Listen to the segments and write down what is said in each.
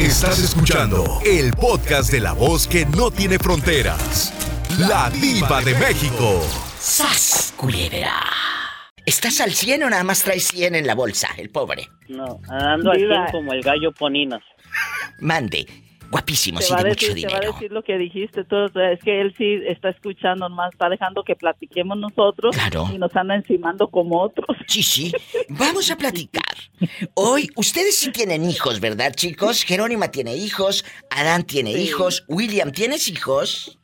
Estás escuchando el podcast de la voz que no tiene fronteras. La diva de México. ¡Sas, culebra! ¿Estás al 100 o nada más traes 100 en la bolsa, el pobre? No, ando aquí como el gallo poninos. Mande. Guapísimo, Te sí, va, a de decir, mucho te va a dinero. decir lo que dijiste Es que él sí está escuchando más, está dejando que platiquemos nosotros Claro. y nos anda encimando como otros. Sí, sí. Vamos a platicar. Hoy, ustedes sí tienen hijos, ¿verdad, chicos? Jerónima tiene hijos, Adán tiene hijos, William, ¿tienes hijos?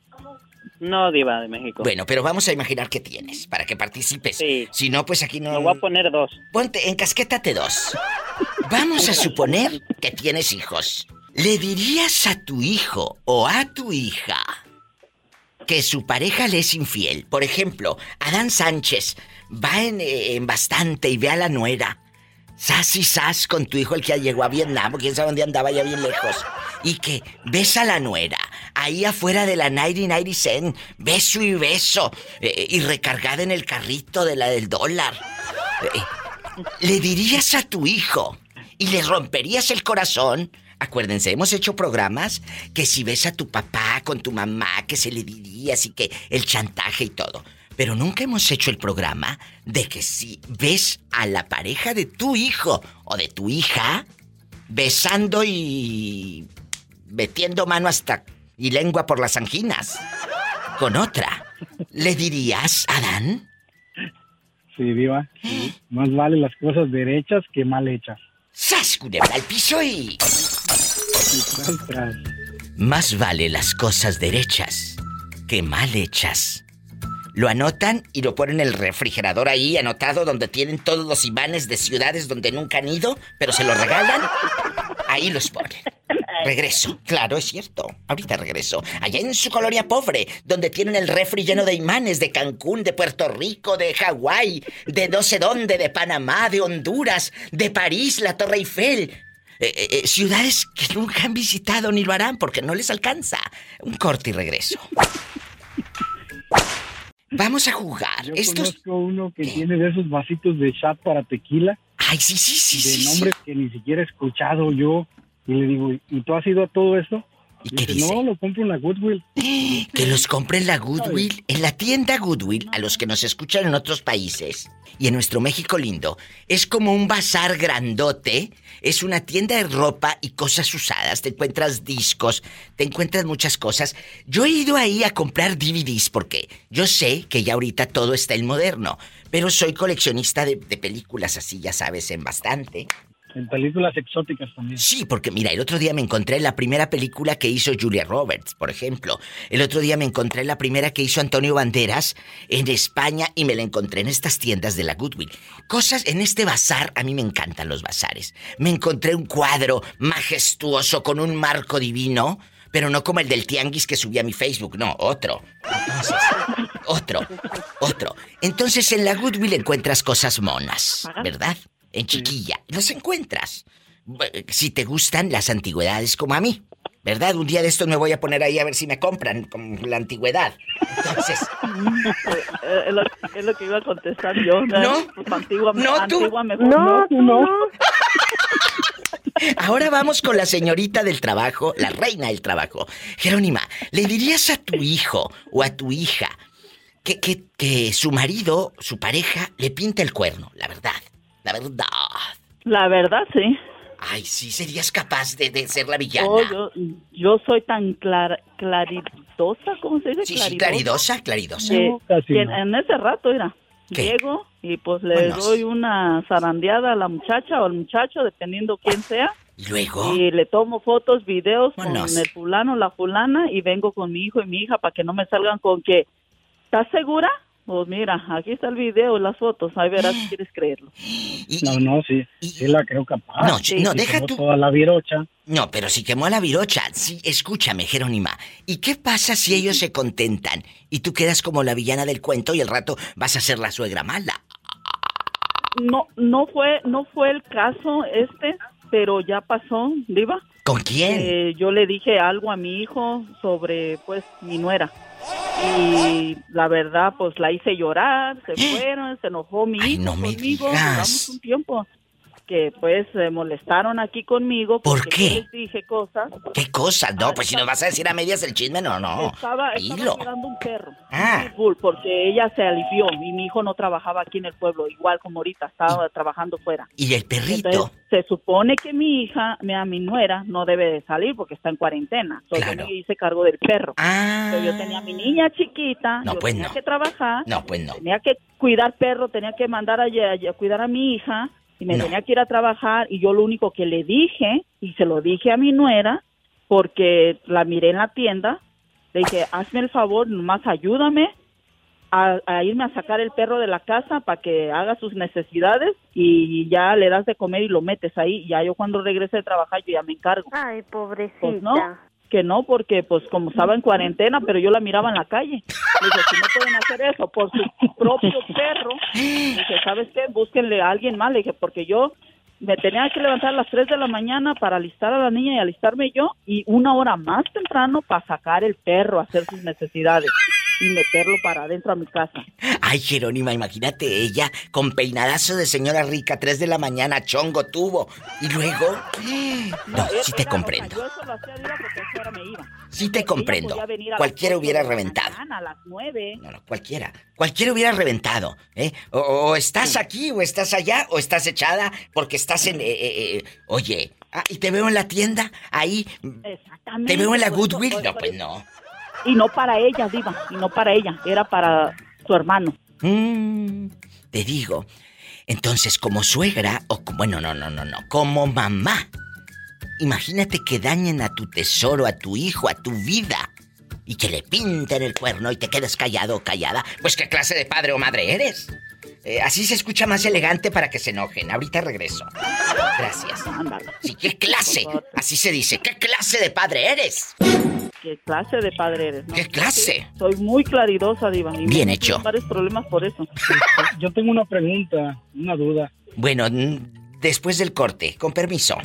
No, diva de México. Bueno, pero vamos a imaginar que tienes, para que participes. Sí. Si no, pues aquí no... Me voy a poner dos. Ponte, encasquétate dos. Vamos a suponer que tienes hijos. ¿Le dirías a tu hijo o a tu hija que su pareja le es infiel? Por ejemplo, Adán Sánchez va en, eh, en bastante y ve a la nuera. Sas y sas con tu hijo el que llegó a Vietnam, quién sabe dónde andaba ya bien lejos. Y que ves a la nuera, ahí afuera de la 90 Cent, beso y beso, eh, y recargada en el carrito de la del dólar. Eh, ¿Le dirías a tu hijo y le romperías el corazón? Acuérdense, hemos hecho programas que si ves a tu papá con tu mamá, que se le dirías y que el chantaje y todo. Pero nunca hemos hecho el programa de que si ves a la pareja de tu hijo o de tu hija besando y metiendo mano hasta y lengua por las anginas con otra, ¿le dirías, Adán? Sí, viva. Sí. Más vale las cosas derechas que mal hechas. ¡Sas, culebra al piso y... Más vale las cosas derechas que mal hechas. Lo anotan y lo ponen en el refrigerador ahí, anotado, donde tienen todos los imanes de ciudades donde nunca han ido, pero se los regalan. Ahí los ponen. Regreso. Claro, es cierto. Ahorita regreso. Allá en su colonia pobre, donde tienen el refri lleno de imanes de Cancún, de Puerto Rico, de Hawái, de no sé dónde, de Panamá, de Honduras, de París, la Torre Eiffel. Eh, eh, eh, ciudades que nunca han visitado ni lo harán porque no les alcanza. Un corte y regreso. Vamos a jugar. Yo Estos. conozco uno que tiene de esos vasitos de chat para tequila. Ay, sí, sí, sí, de sí, sí. nombres que ni siquiera he escuchado yo. Y le digo, ¿y tú has ido a todo esto? ¿Y qué Dice, no, lo compro en la Goodwill. Que los compren la Goodwill, en la tienda Goodwill, a los que nos escuchan en otros países y en nuestro México lindo. Es como un bazar grandote, es una tienda de ropa y cosas usadas. Te encuentras discos, te encuentras muchas cosas. Yo he ido ahí a comprar DVDs porque yo sé que ya ahorita todo está en moderno, pero soy coleccionista de, de películas así, ya sabes, en bastante. En películas exóticas también. Sí, porque mira, el otro día me encontré la primera película que hizo Julia Roberts, por ejemplo. El otro día me encontré la primera que hizo Antonio Banderas en España y me la encontré en estas tiendas de la Goodwill. Cosas en este bazar, a mí me encantan los bazares. Me encontré un cuadro majestuoso con un marco divino, pero no como el del tianguis que subí a mi Facebook, no, otro. Entonces, otro, otro. Entonces en la Goodwill encuentras cosas monas, ¿verdad? En chiquilla, los encuentras. Bu- Si te gustan las antigüedades como a mí, ¿verdad? Un día de estos me voy a poner ahí a ver si me compran con la antigüedad. Entonces, Eh, es, lo, es lo que iba a contestar yo. No. Pues antigua, No, tú. antigua mejor. No, tú no. ahora vamos con la señorita del trabajo, la reina del trabajo. Jerónima, ¿le dirías a tu hijo o a tu hija que, que, que su marido, su pareja, le pinta el cuerno? La verdad, la verdad. La verdad, sí. Ay, sí, serías capaz de, de ser la villana. Oh, yo, yo soy tan clara, claridosa, ¿cómo se dice? Sí, sí, claridosa, claridosa. Que, No, casi que no. en ese rato, mira, ¿Qué? llego y pues le Bueno. doy una zarandeada a la muchacha o al muchacho, dependiendo quién sea, Y luego, y le tomo fotos, videos con el fulano, la fulana, y vengo con mi hijo y mi hija para que no me salgan con que, ¿estás segura? Pues mira, aquí está el video, las fotos, ahí verás si quieres creerlo. y- No, no, sí. Y- Sí la creo capaz. No, sí, no, deja tú. toda la virocha. No, pero si quemó a la virocha, sí, escúchame, Jerónima. ¿Y qué pasa si ellos se contentan y tú quedas como la villana del cuento y el rato vas a ser la suegra mala? No, no fue, no fue el caso este, pero ya pasó, Diva. ¿Con quién? Eh, yo le dije algo a mi hijo sobre, pues, mi nuera. Y la verdad, pues, la hice llorar, se fueron, se enojó mi Ay, hijo no conmigo, duramos un tiempo. Que pues se molestaron aquí conmigo. ¿Por porque qué? yo les dije cosas. ¿Qué cosa? No, pues si nos vas a decir a medias el chisme, no, no. Estaba, estaba cuidando un perro. Ah. un porque ella se alivió y mi hijo no trabajaba aquí en el pueblo, igual como ahorita, estaba trabajando fuera. Y el perrito. Entonces, se supone que mi hija, mi, a mi nuera, no debe de salir porque está en cuarentena. Entonces, Claro. yo me hice cargo del perro. Ah. Pero yo tenía a mi niña chiquita, No, yo pues tenía no. que trabajar, No, pues no. tenía que cuidar perro, tenía que mandar a, a- a cuidar a mi hija y me No. tenía que ir a trabajar y yo lo único que le dije y se lo dije a mi nuera porque la miré en la tienda, le dije, hazme el favor, nomás ayúdame a, a irme a sacar el perro de la casa para que haga sus necesidades y ya le das de comer y lo metes ahí y ya yo cuando regrese de trabajar yo ya me encargo. Ay, pobrecita. Pues no, que no, porque pues como estaba en cuarentena, pero yo la miraba en la calle. Le dije, si no pueden hacer eso por su propio perro, le dije, ¿sabes qué? Búsquenle a alguien más. Le dije, porque yo me tenía que levantar a las 3 de la mañana para alistar a la niña y alistarme yo y una hora más temprano para sacar el perro a hacer sus necesidades y meterlo para adentro a mi casa. Ay, Jerónima, imagínate ella con peinadazo de señora rica, 3 de la mañana, chongo tuvo. Y luego. No, sí te era- comprendo. Yo hacía porque me iba. Sí te comprendo. Cualquiera hubiera reventado. mañana, a las 9. No, no, cualquiera. Cualquiera hubiera reventado, ¿eh? O, o estás aquí, o estás allá, o estás echada porque estás en... eh, eh, eh, oye, ah, y te veo en la tienda, ahí... Exactamente. ¿Te veo en la Goodwill? No, pues no. Y no para ella, Diva, y no para ella, era para su hermano. Mm, te digo. Entonces, como suegra, o como... Bueno, no, no, no, no. Como mamá. Imagínate que dañen a tu tesoro, a tu hijo, a tu vida. Y que le pinten el cuerno y te quedes callado o callada. Pues qué clase de padre o madre eres. Eh, así se escucha más elegante para que se enojen. Ahorita regreso. Gracias. Sí, ¿qué clase? Así se dice. ¿Qué clase de padre eres? ¿Qué clase de padre eres? no? ¿Qué clase? Soy muy claridosa, Diva. y Bien hecho. varios problemas por eso. Yo tengo una pregunta, una duda. Bueno, después del corte, con permiso.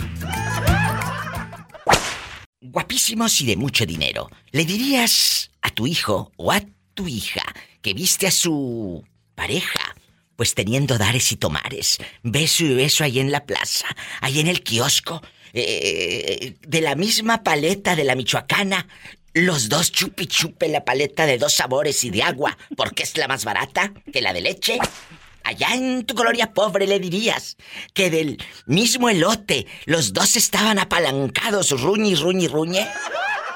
Guapísimos y de mucho dinero. ¿Le dirías a tu hijo o a tu hija que viste a su pareja? Pues teniendo dares y tomares, beso y beso ahí en la plaza, ahí en el kiosco, eh, de la misma paleta de la michoacana, los dos chupi chupe la paleta de dos sabores y de agua, porque es la más barata que la de leche. Allá en tu colonia pobre le dirías que del mismo elote los dos estaban apalancados, ruñi, ruñi, ruñe.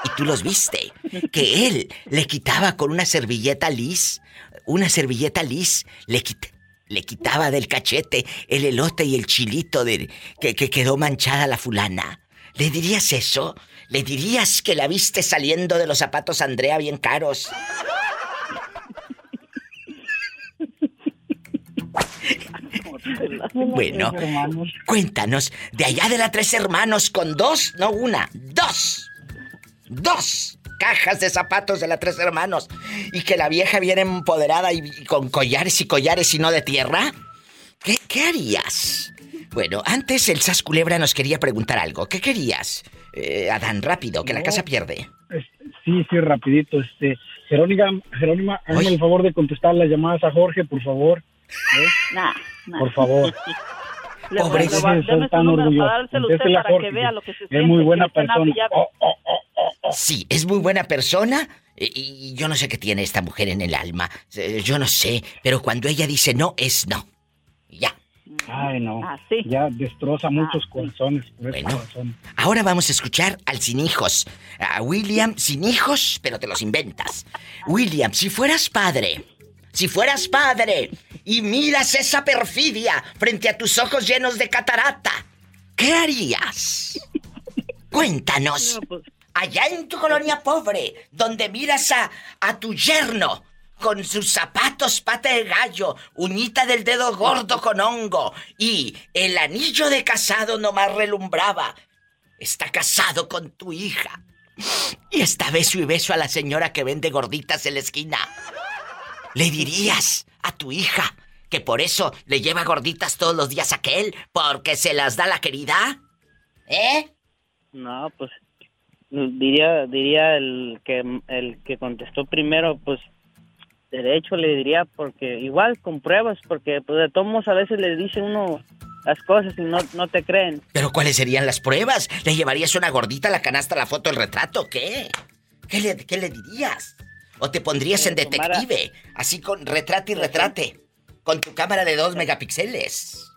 Y tú los viste. Que él le quitaba con una servilleta lis, una servilleta lis, le, quit- le quitaba del cachete el elote y el chilito de, que, que quedó manchada la fulana. ¿Le dirías eso? ¿Le dirías que la viste saliendo de los zapatos Andrea bien caros? Bueno, cuéntanos, de allá de la Tres Hermanos con dos, no una, dos, dos cajas de zapatos de la Tres Hermanos y que la vieja viene empoderada y, y con collares y collares y no de tierra, ¿qué, qué harías? Bueno, antes el Sas Culebra nos quería preguntar algo. ¿Qué querías? Eh, Adán, rápido, que la casa pierde. Sí, sí, rapidito. Este, Jerónima, Jerónima, hazme el favor de contestar las llamadas a Jorge, por favor. ¿eh? Nah, nah. Por favor. Pobre su número para dárselo usted que vea lo que se Es muy buena persona. Oh, oh, oh, oh, oh. Sí, es muy buena persona y, y yo no sé qué tiene esta mujer en el alma. Eh, Yo no sé, pero cuando ella dice no, es no. Ya. Ay, no. Ah, sí. Ya destroza muchos sí. corazones Bueno. Ahora vamos a escuchar al sin hijos. A William sin hijos, pero te los inventas. William, si fueras padre, si fueras padre y miras esa perfidia frente a tus ojos llenos de catarata, ¿qué harías? Cuéntanos. No, pues, Allá en tu colonia pobre, donde miras a, a tu yerno con sus zapatos pata de gallo, uñita del dedo gordo con hongo y el anillo de casado nomás relumbraba. Está casado con tu hija. Y está beso y beso a la señora que vende gorditas en la esquina. ¿Le dirías a tu hija que por eso le lleva gorditas todos los días a aquel? ¿Porque se las da la querida? ¿Eh? No, pues diría diría el que el que contestó primero, pues derecho le diría porque igual con pruebas porque pues de todos a veces le dice uno las cosas y no, no te creen. Pero ¿cuáles serían las pruebas? ¿Le llevarías una gordita a la canasta, la foto, el retrato? ¿Qué? ¿Qué le, qué le dirías? ¿O te pondrías en detective? Así con retrate y retrate. Con tu cámara de dos megapíxeles.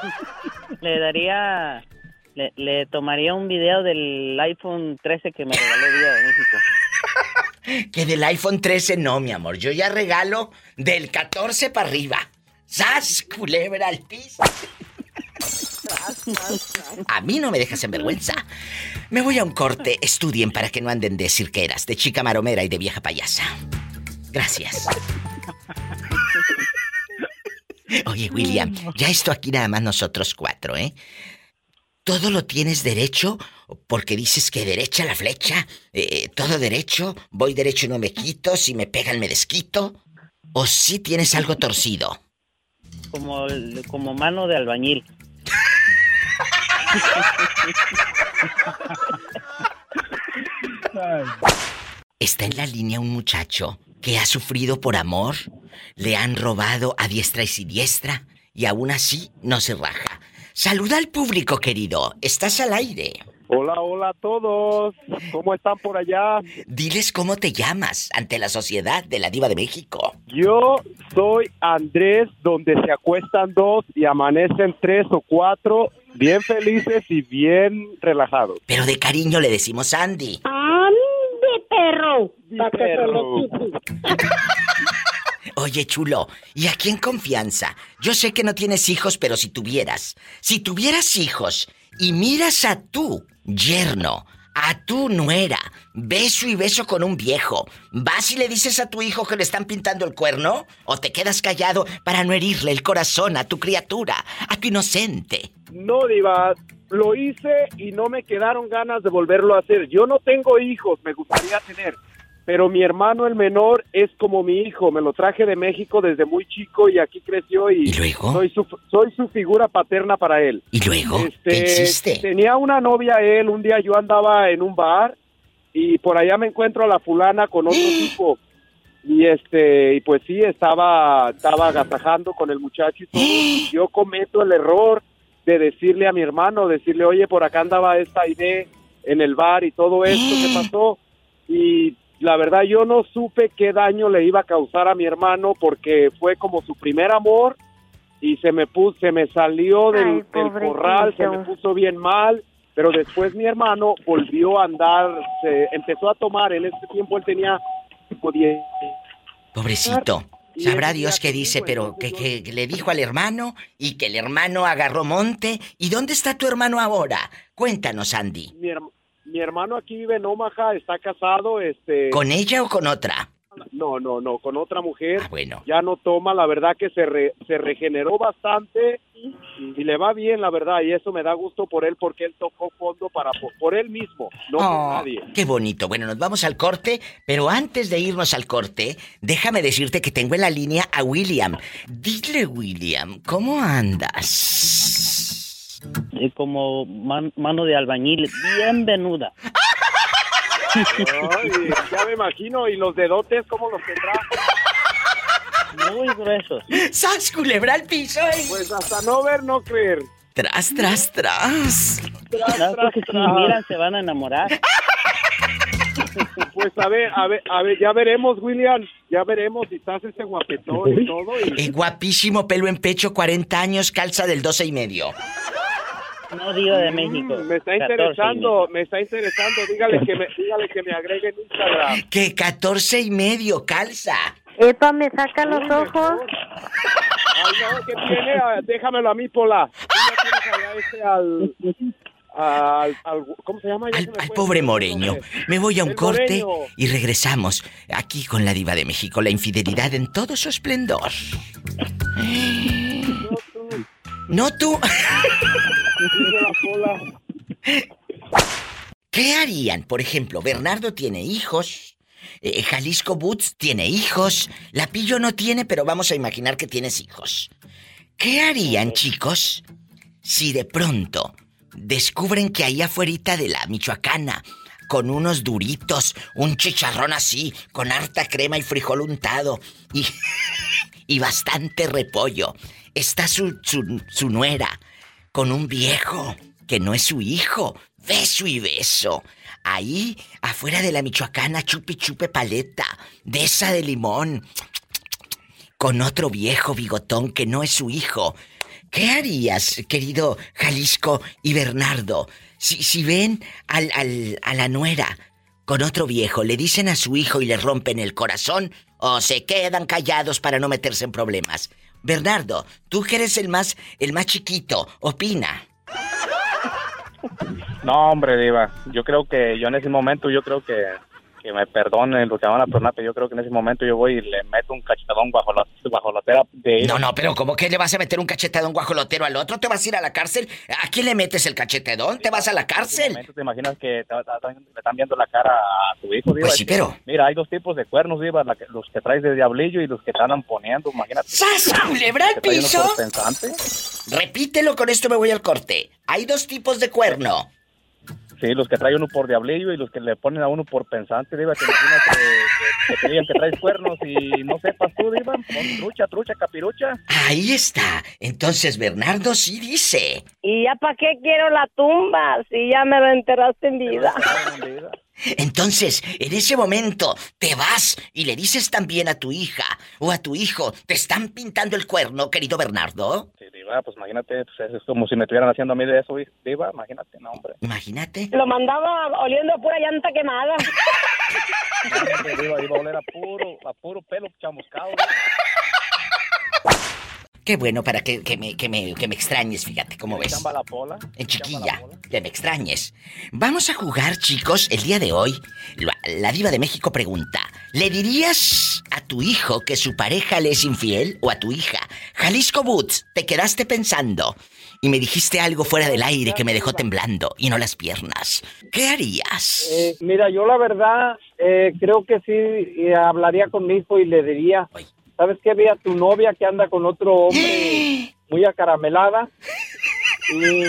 Le daría... Le, tomaría un video del iPhone 13 que me regaló Día de México. Que del iPhone 13 no, mi amor. Yo ya regalo del 14 para arriba. ¡Sas, culebra al! A mí no me dejas en vergüenza. Me voy a un corte. Estudien para que no anden de cirqueras, de chica maromera y de vieja payasa. Gracias. Oye, William, ya esto aquí nada más nosotros cuatro, ¿eh? Todo lo tienes derecho porque dices que derecha la flecha, eh, todo derecho, voy derecho y no me quito, si me pegan me desquito. ¿O si tienes algo torcido? Como, como mano de albañil. Está en la línea un muchacho que ha sufrido por amor, le han robado a diestra y siniestra y aún así no se raja. Saluda al público, querido. Estás al aire. Hola, hola a todos. ¿Cómo están por allá? Diles cómo te llamas ante la sociedad de la Diva de México. Yo soy Andrés, donde se acuestan dos y amanecen tres o cuatro, bien felices y bien relajados. Pero de cariño le decimos Andy. ¡Ande, perro! Que perro. Oye, chulo, y aquí en confianza, yo sé que no tienes hijos, pero si tuvieras, si tuvieras hijos y miras a tu yerno, a tu nuera, beso y beso con un viejo, ¿vas y le dices a tu hijo que le están pintando el cuerno? ¿O te quedas callado para no herirle el corazón a tu criatura, a tu inocente? No, Diva, lo hice y no me quedaron ganas de volverlo a hacer. Yo no tengo hijos, me gustaría tener. Pero mi hermano el menor es como mi hijo, me lo traje de México desde muy chico y aquí creció y, ¿Y luego? soy su soy su figura paterna para él. ¿Y luego? Este, ¿Qué hiciste? Tenía una novia él, un día yo andaba en un bar y por allá me encuentro a la fulana con otro tipo. Y este, y pues sí, estaba, estaba agasajando con el muchacho y todo. Y yo cometo el error de decirle a mi hermano, decirle, oye, por acá andaba esta idea en el bar y todo esto que pasó. Y la verdad yo no supe qué daño le iba a causar a mi hermano porque fue como su primer amor y se me puso, se me salió del, Ay, del pobrecito. corral, se me puso bien mal, pero después mi hermano volvió a andar, se empezó a tomar, en ese tiempo él tenía tipo 10. Pobrecito. Sabrá Dios qué que dice, dijo, pero que, le dijo al hermano y que el hermano agarró monte. ¿Y dónde está tu hermano ahora? Cuéntanos, Andy. Mi, herma- mi hermano aquí vive en Omaha, está casado, este... ¿Con ella o con otra? No, no, no, con otra mujer. Ah, bueno. Ya no toma, la verdad que se, re- se regeneró bastante y, y le va bien, la verdad, y eso me da gusto por él porque él tocó fondo para por, por él mismo, no por Oh, nadie. qué bonito. Bueno, nos vamos al corte, pero antes de irnos al corte, déjame decirte que tengo en la línea a William. Dile, William, ¿cómo andas? Y como man- mano de albañil, bien venuda. Ay, ya me imagino, y los dedotes, ¿cómo los tendrá? Muy gruesos. ¡Sas, culebra al piso! eh! Pues hasta no ver, no creer. Tras, tras, tras. Tras, No, tras, si miran se van a enamorar. Pues a ver, a ver, a ver, ya veremos, William, ya veremos si estás ese guapetón y todo. Y... Eh, guapísimo, pelo en pecho, 40 años, calza del 12 y medio. No digo de México. Mm, me está 14 interesando, me está interesando. Dígale que me, dígale que me agregue en Instagram. Que 14 y medio, calza. Epa, me saca los Uy, ojos. Ay, no, ¿qué tiene? Ah, Déjamelo a mí, Pola. Allá ese al, al, al- ¿Cómo se llama? Al, se me al fue. pobre moreño. Me voy a un El corte moreño. y regresamos aquí con la diva de México, la infidelidad en todo su esplendor. No, tú, No tú. la. ¿Qué harían? Por ejemplo, Bernardo tiene hijos. eh, Jalisco Boots tiene hijos. La Pillo no tiene, pero vamos a imaginar que tienes hijos. ¿Qué harían, chicos, si de pronto descubren que ahí afuera de la Michoacana, con unos duritos, un chicharrón así, con harta crema y frijol untado y, y bastante repollo, está su, su, su nuera, con un viejo que no es su hijo. Beso y beso. Ahí, afuera de la Michoacana, chupi chupe paleta, de esa de limón. Con otro viejo bigotón que no es su hijo. ¿Qué harías, querido Jalisco y Bernardo, si, si ven al, al, a la nuera con otro viejo, le dicen a su hijo y le rompen el corazón o se quedan callados para no meterse en problemas? Bernardo, tú que eres el más, el más chiquito, opina. No, hombre, Diva. Yo creo que yo en ese momento, yo creo que, que me perdonen lo que van a perdonar, pero yo creo que en ese momento yo voy y le meto un cachetadón bajo la, bajo la tela de. No, no, pero ¿cómo que le vas a meter un cachetadón guajolotero al otro? ¿Te vas a ir a la cárcel? ¿A quién le metes el cachetadón? ¿Te vas a la cárcel? te imaginas que le están viendo la cara a tu hijo, Diva. Pues Es sí, pero- Mira, hay dos tipos de cuernos, Diva, los que traes de diablillo y los que te andan poniendo, imagínate. ¡Sas, culebra al piso! Repítelo, con esto me voy al corte. Hay dos tipos de cuerno. Sí, los que traen uno por diablillo y los que le ponen a uno por pensante, Diva. Imaginas que, que- que te digan que traes cuernos y no sepas tú, Diva. Pon trucha, trucha, capirucha. Ahí está. Entonces Bernardo sí dice. ¿Y ya para qué quiero la tumba si ya me lo enterraste en vida? Entonces, en ese momento, te vas y le dices también a tu hija o a tu hijo, te están pintando el cuerno, querido Bernardo. Sí, Diva, pues imagínate, pues, es como si me estuvieran haciendo a mí de eso, Diva. Imagínate, no, hombre. Imagínate. Lo mandaba oliendo a pura llanta quemada. Diva, iba a oler a puro, a puro pelo chamuscado. Diva. Qué bueno para que, que me, que, me, que me extrañes, fíjate, ¿cómo ves? Chamba la pola. En chiquilla, pola. que me extrañes. Vamos a jugar, chicos, el día de hoy. La, la diva de México pregunta, ¿le dirías a tu hijo que su pareja le es infiel o a tu hija? Jalisco Boots, te quedaste pensando y me dijiste algo fuera del aire que me dejó temblando y no las piernas. ¿Qué harías? Eh, mira, yo la verdad eh, creo que sí eh, hablaría con mi hijo y le diría. ¿Sabes qué? Ve a tu novia que anda con otro hombre muy acaramelada y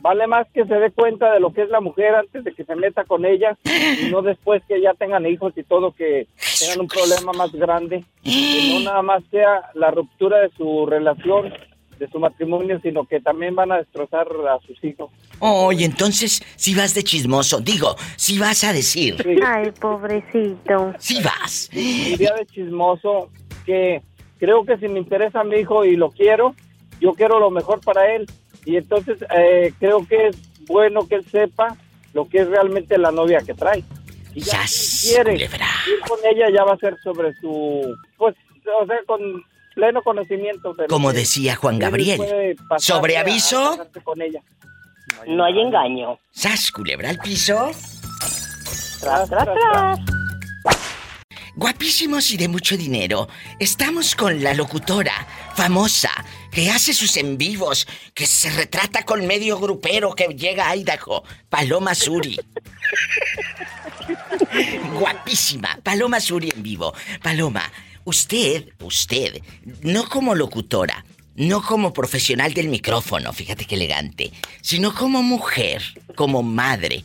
vale más que se dé cuenta de lo que es la mujer antes de que se meta con ella y no después que ya tengan hijos y todo que tengan un problema más grande, que no nada más sea la ruptura de su relación, de su matrimonio, sino que también van a destrozar a sus hijos. Oye, entonces, si vas de chismoso, digo, si vas a decir, Sí. Ay, pobrecito. si vas. diría de chismoso que creo que si me interesa a mi hijo y lo quiero, yo quiero lo mejor para él. Y entonces eh, creo que es bueno que él sepa lo que es realmente la novia que trae. Y ya si quiere culebra. ir con ella ya va a ser sobre su, pues, o sea, con pleno conocimiento. de Como decía Juan Gabriel, ¿sobre aviso? con ella. No hay engaño. ¿Sas, culebra al piso? Tras, tras, tras. Guapísimos y de mucho dinero, estamos con la locutora famosa que hace sus en vivos, que se retrata con medio grupero que llega a Idaho, Paloma Suri. Guapísima, Paloma Suri en vivo. Paloma, usted, usted, no como locutora, no como profesional del micrófono, fíjate qué elegante, sino como mujer, como madre,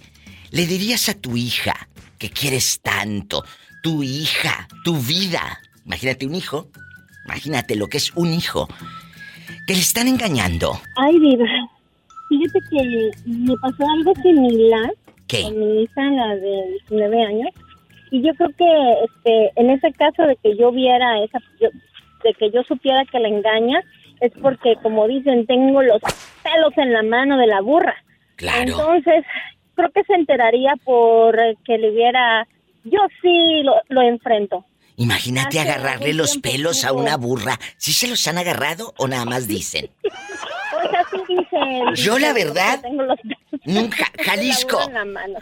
le dirías a tu hija que quieres tanto, tu hija, tu vida. Imagínate un hijo, imagínate lo que es un hijo, que le están engañando. Ay, Diva, fíjate que me pasó algo similar ¿Qué? con mi hija, la de 19 años, y yo creo que este, en ese caso de que yo viera esa, yo- de que yo supiera que la engaña, es porque, como dicen, tengo los pelos en la mano de la burra. Claro. Entonces, creo que se enteraría por eh, que le viera, yo sí lo, lo enfrento. Imagínate Hace agarrarle los tiempo pelos a una burra. ¿Sí se los han agarrado o nada más dicen? Pues así dicen. Yo, la verdad, los Nunca, Jalisco.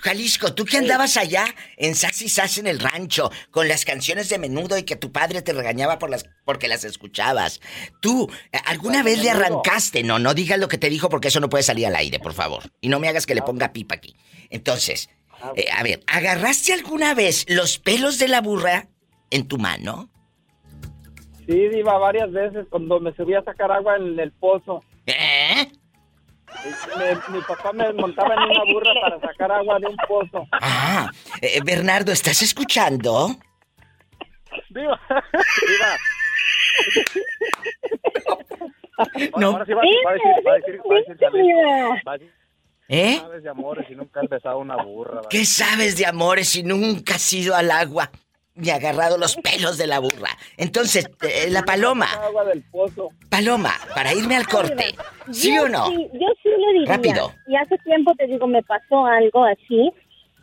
Jalisco, tú que andabas allá en Sass y Sass en el rancho con las canciones de menudo y que tu padre te regañaba por las porque las escuchabas. Tú, ¿alguna vez le arrancaste? No, no digas lo que te dijo porque eso no puede salir al aire, por favor. Y no me hagas que le ponga pipa aquí. Entonces, eh, a ver, ¿agarraste alguna vez los pelos de la burra en tu mano? Sí, iba varias veces cuando me subí a sacar agua en el pozo. ¿Eh? Me- mi papá me montaba en una burra para sacar agua de un pozo. Ah, eh, Bernardo, ¿estás escuchando? Diva, Diva. No. Ahora sí va, va a decir, va a decir, va a decir, ¿Eh? sabes de amores y nunca has besado una burra. ¿Qué sabes de amores si nunca has ido al agua ni agarrado los pelos de la burra? Entonces, eh, la paloma, Agua del pozo. paloma, para irme al corte, ¿sí Yo o no? Sí, yo sí le diría. Rápido. Y hace tiempo te digo, me pasó algo así.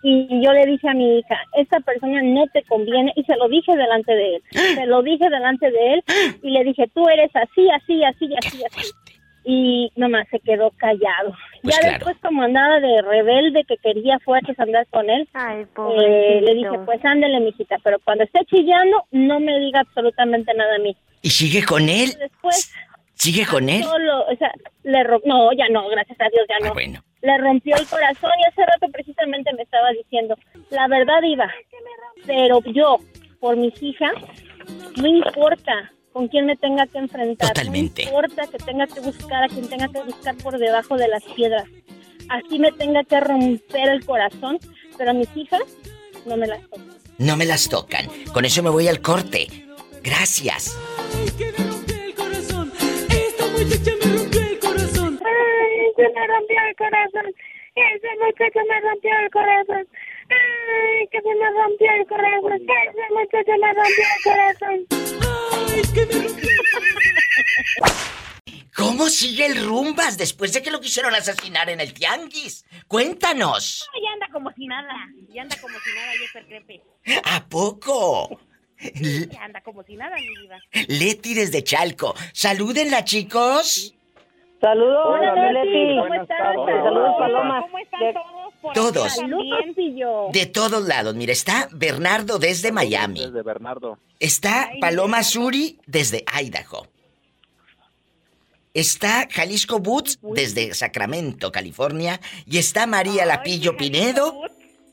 Y yo le dije a mi hija, esta persona no te conviene. Y se lo dije delante de él. Se lo dije delante de él. Y le dije, tú eres así, así, así, así, así. Y nomás se quedó callado. Pues ya claro. después, como andaba de rebelde que quería fuerzas andar con él, eh, le dije, pues ándele, mijita. Pero cuando esté chillando, no me diga absolutamente nada a mí. ¿Y sigue con él? Después, ¿Sigue con él? solo, o sea, le no, ya no, gracias a Dios, ya no. Ah, bueno. Le rompió el corazón y hace rato precisamente me estaba diciendo, la verdad iba, pero yo, por mis hijas, no importa con quién me tenga que enfrentar, Totalmente. no importa que tenga que buscar a quien tenga que buscar por debajo de las piedras, así me tenga que romper el corazón, pero a mis hijas no me las toco. No me las tocan. Con eso me voy al corte. Gracias. Ay, se me rompió el corazón. Ese muchacho me rompió el corazón. Ay, que se me rompió el corazón. Ese muchacho me rompió el corazón. ¿Cómo sigue el rumbas después de que lo quisieron asesinar en el tianguis? Cuéntanos. Ya anda como si nada. Ya anda como si nada, Jeffer Crepe. ¿A poco? Ya anda como si nada, mi diva. Leti desde Chalco. Salúdenla, chicos. Saludos, Hola, mi Leti, Leti. ¿cómo estás? Saludos, Paloma. ¿Cómo están De- todos por Todos. De todos lados. Mira, está Bernardo desde Miami. Desde Bernardo. Está Paloma Suri desde Idaho. Está Jalisco Boots desde Sacramento, California. Y está María Lapillo Pinedo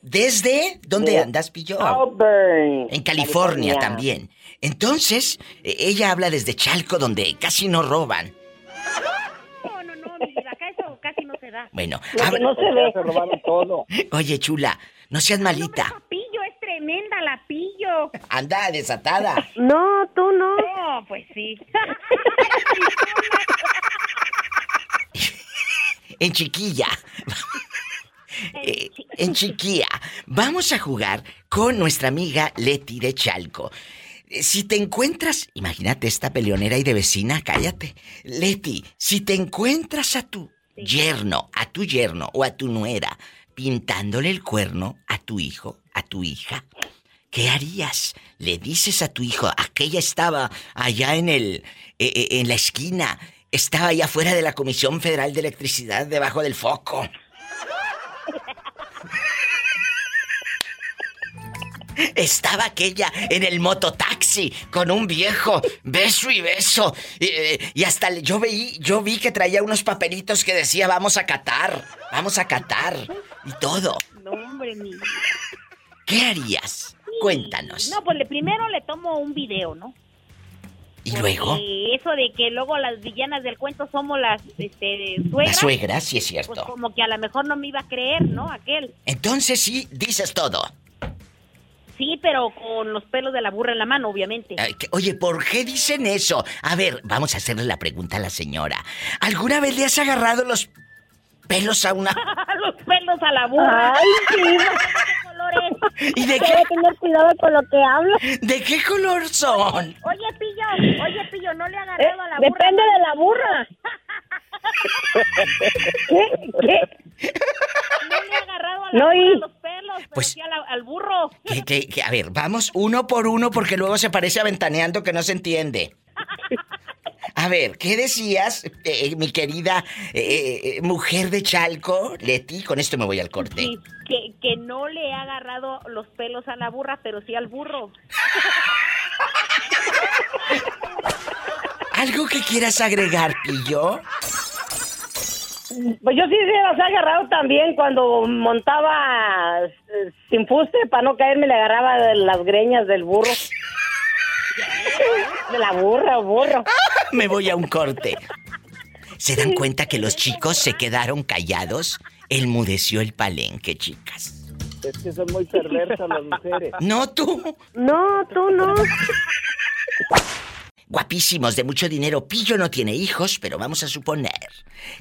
desde... ¿Dónde De andas, Pillo? Auburn. En California, también. Entonces, eh, ella habla desde Chalco, donde casi no roban. No, no, no, mi diva. Acá eso no. Bueno, Lo que habla- no se ve. Se robaron todo. oye, chula, no seas malita. La pillo es tremenda, la pillo. Anda desatada. No, tú no. No, pues sí. En chiquilla. Eh, en chiquilla. Vamos a jugar con nuestra amiga Leti de Chalco. Si te encuentras, imagínate esta peleonera y de vecina, cállate. Leti, si te encuentras a tu yerno, a tu yerno o a tu nuera pintándole el cuerno a tu hijo, a tu hija, ¿qué harías? Le dices a tu hijo, aquella estaba allá en el, eh, eh, en la esquina, estaba allá afuera de la Comisión Federal de Electricidad, debajo del foco. Estaba aquella en el mototaxi con un viejo, beso y beso. Y, eh, y hasta yo vi, yo vi que traía unos papelitos que decía vamos a catar, vamos a catar y todo. No, hombre, mi. ¿Qué harías? Cuéntanos. No, pues primero le tomo un video, ¿no? Y luego, eso de que luego las villanas del cuento somos las este, suegras. la suegra, sí es Pues cierto. como que a lo mejor no me iba a creer, ¿no? Aquel. Entonces sí, dices todo. Sí, pero con los pelos de la burra en la mano, obviamente. Ay, que- Oye, ¿por qué dicen eso? A ver, vamos a hacerle la pregunta a la señora. ¿Alguna vez le has agarrado los pelos a una... los pelos a la burra. Ay, sí. ¿Y de Hay que qué, tener cuidado con lo que hablo. de qué color son? Oye, Pillo, oye, Pillo, no le ha agarrado a la burra. Depende de la burra. ¿Qué? ¿Qué? No le ha agarrado a la No, burra y- los Pues- al burro. Que, que- que- a ver, vamos uno por uno porque luego se parece a ventaneando que no se entiende. A ver, ¿qué decías, eh, mi querida eh, eh, mujer de Chalco? Leti, con esto me voy al corte. Sí, que, que no le ha agarrado los pelos a la burra, pero sí al burro. ¿Algo que quieras agregar, Pillo? Pues yo sí se las he agarrado también cuando montaba eh, sin fuste para no caerme, le agarraba de las greñas del burro. De la burra, burro. Me voy a un corte. ¿Se dan cuenta que los chicos se quedaron callados? Enmudeció el palenque, chicas. Es que son muy perversas las mujeres. No tú. No, tú no. Guapísimos, de mucho dinero. Pillo no tiene hijos, pero vamos a suponer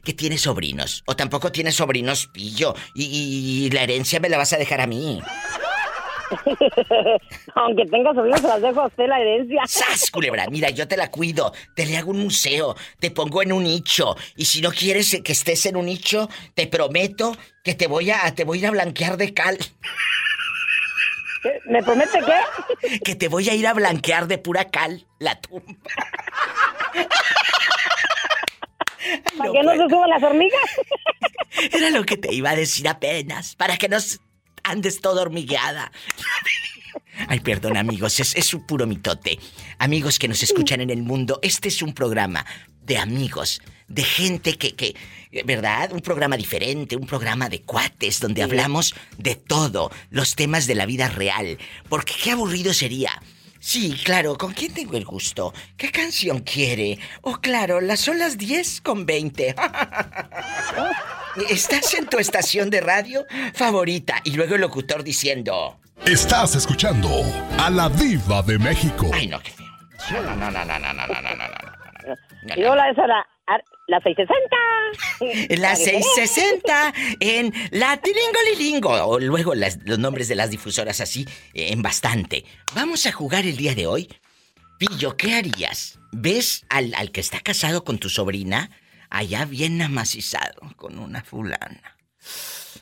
que tiene sobrinos. O tampoco tiene sobrinos, Pillo. Y, y la herencia me la vas a dejar a mí. Aunque tenga sobrinos, se las dejo a usted la herencia. ¡Sas, culebra! Mira, yo te la cuido. Te le hago un museo. Te pongo en un nicho. Y si no quieres que estés en un nicho, te prometo que te voy a, te voy a ir a blanquear de cal. ¿Qué? ¿Me promete qué? Que te voy a ir a blanquear de pura cal la tumba. ¿Para que no se suban las hormigas? Era lo que te iba a decir apenas. Para que no andes todo hormigueada. Ay, perdón, amigos, es, es un puro mitote. Amigos que nos escuchan en el mundo, este es un programa de amigos, de gente que, que, ¿verdad? Un programa diferente, un programa de cuates, donde hablamos de todo, los temas de la vida real. Porque qué aburrido sería. Sí, claro, ¿con quién tengo el gusto? ¿Qué canción quiere? Oh, claro, las son las 10 con 20. Estás en tu estación de radio favorita y luego el locutor diciendo... Estás escuchando a la diva de México. Ay, no, qué feo. No, no, no, no, no, no, no, no, no, no. Y hola, esa era la 660. La 660 en la Tilingolilingo. O luego las- los nombres de las difusoras así, en bastante. Vamos a jugar el día de hoy. Pillo, ¿qué harías? ¿Ves al, al que está casado con tu sobrina? Allá bien amacizado con una fulana.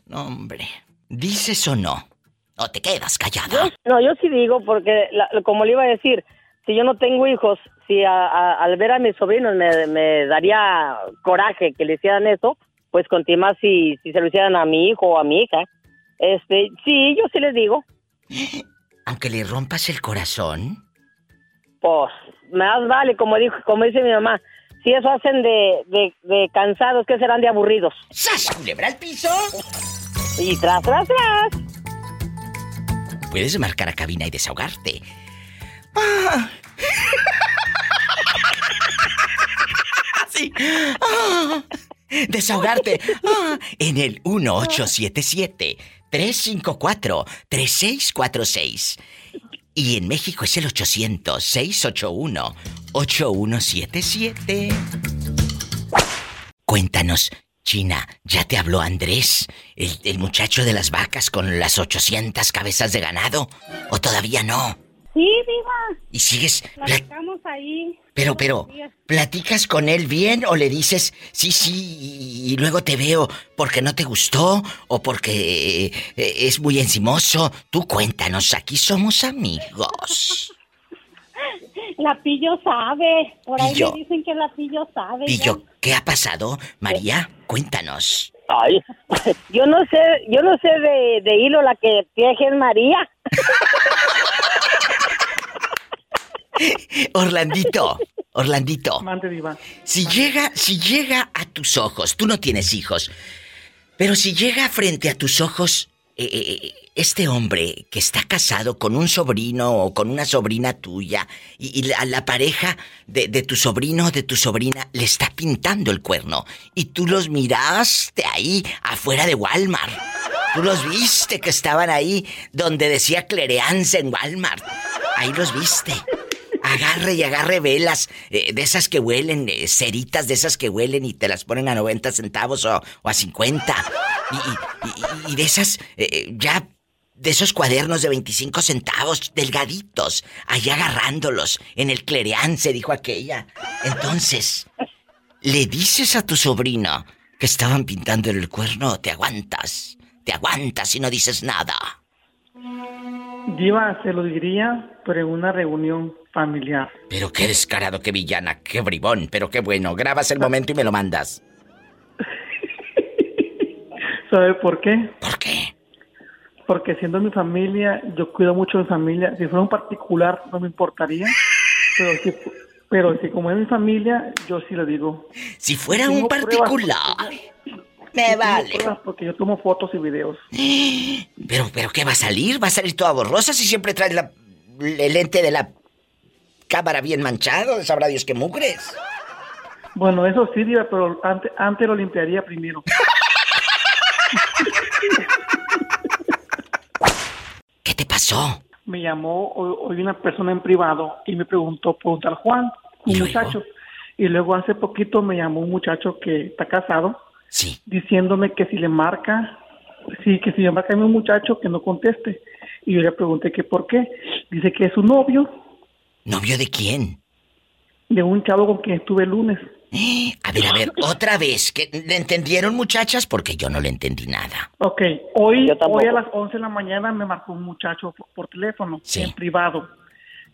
No, hombre. ¿Dices o no? ¿O te quedas callada? No, yo sí digo, porque la- como le iba a decir, si yo no tengo hijos, si a- a- al ver a mis sobrinos me, me daría coraje que le hicieran eso, pues conté más si, si se lo hicieran a mi hijo o a mi hija. Este, sí, yo sí les digo, Aunque le rompas el corazón. pues más vale, como dijo, como dice mi mamá, si eso hacen de, de, de cansados, ¿qué serán de aburridos? ¡Sas, culebra al piso! Y tras, tras, tras. Puedes marcar a cabina y desahogarte. Ah. Ah. Desahogarte. Ah. En el 1877-354-3646. Y en México es el 800-681-8177. Cuéntanos, China, ¿ya te habló Andrés, el, el muchacho de las vacas con las 800 cabezas de ganado? ¿O todavía no? Sí, diva. Y sigues... pla- Platicamos ahí. pero, pero, ¿platicas con él bien o le dices sí, sí y, y luego te veo porque no te gustó o porque eh, eh, es muy encimoso? Tú cuéntanos, aquí somos amigos. La pillo sabe. Por ahí Pillo. me dicen que la pillo sabe. Pillo, ¿qué ha pasado? María, cuéntanos. Ay, yo no sé, yo no sé de, de hilo la que teje es María. Orlandito, Orlandito. Mande, diva. Si llega, si llega a tus ojos, tú no tienes hijos, pero si llega frente a tus ojos eh, eh, este hombre que está casado con un sobrino o con una sobrina tuya y, y la, la pareja de, de tu sobrino o de tu sobrina le está pintando el cuerno y tú los miraste ahí afuera de Walmart. Tú los viste que estaban ahí donde decía Clereanza en Walmart. Ahí los viste. Agarre y agarre velas eh, de esas que huelen, eh, ceritas de esas que huelen y te las ponen a 90 centavos o, a 50. Y, de esas, eh, ya, de esos cuadernos de 25 centavos, delgaditos, ahí agarrándolos en el clereán, se dijo aquella. Entonces, ¿le dices a tu sobrino que estaban pintando el cuerno te aguantas? Te aguantas y no dices nada. Diva, se lo diría, pero en una reunión familiar. Pero qué descarado, qué villana, qué bribón, pero qué bueno. Grabas el momento y me lo mandas. ¿Sabe por qué? ¿Por qué? Porque siendo mi familia, yo cuido mucho de mi familia. Si fuera un particular, no me importaría. Pero si, pero si como es mi familia, yo sí lo digo. Si fuera Tengo un pruebas particular, me vale. Porque yo tomo fotos y videos. Pero, pero ¿qué va a salir? ¿Va a salir toda borrosa si siempre traes la, el lente de la cámara bien manchado? Sabrá Dios qué mugres. Bueno, eso sí, Diva, pero antes, antes lo limpiaría primero. ¿Qué te pasó? Me llamó hoy, hoy una persona en privado y me preguntó por un tal Juan. un muchacho. Y luego hace poquito me llamó un muchacho que está casado. Sí. Diciéndome que si le marca, sí, que si le marca a mi muchacho, que no conteste. Y yo le pregunté que por qué. Dice que es su novio. ¿Novio de quién? De un chavo con quien estuve el lunes. A ver, a ver, otra vez. ¿que ¿Le entendieron, muchachas? Porque yo no le entendí nada. Ok, hoy, hoy a las 11 de la mañana me marcó un muchacho por, por teléfono, Sí. en privado.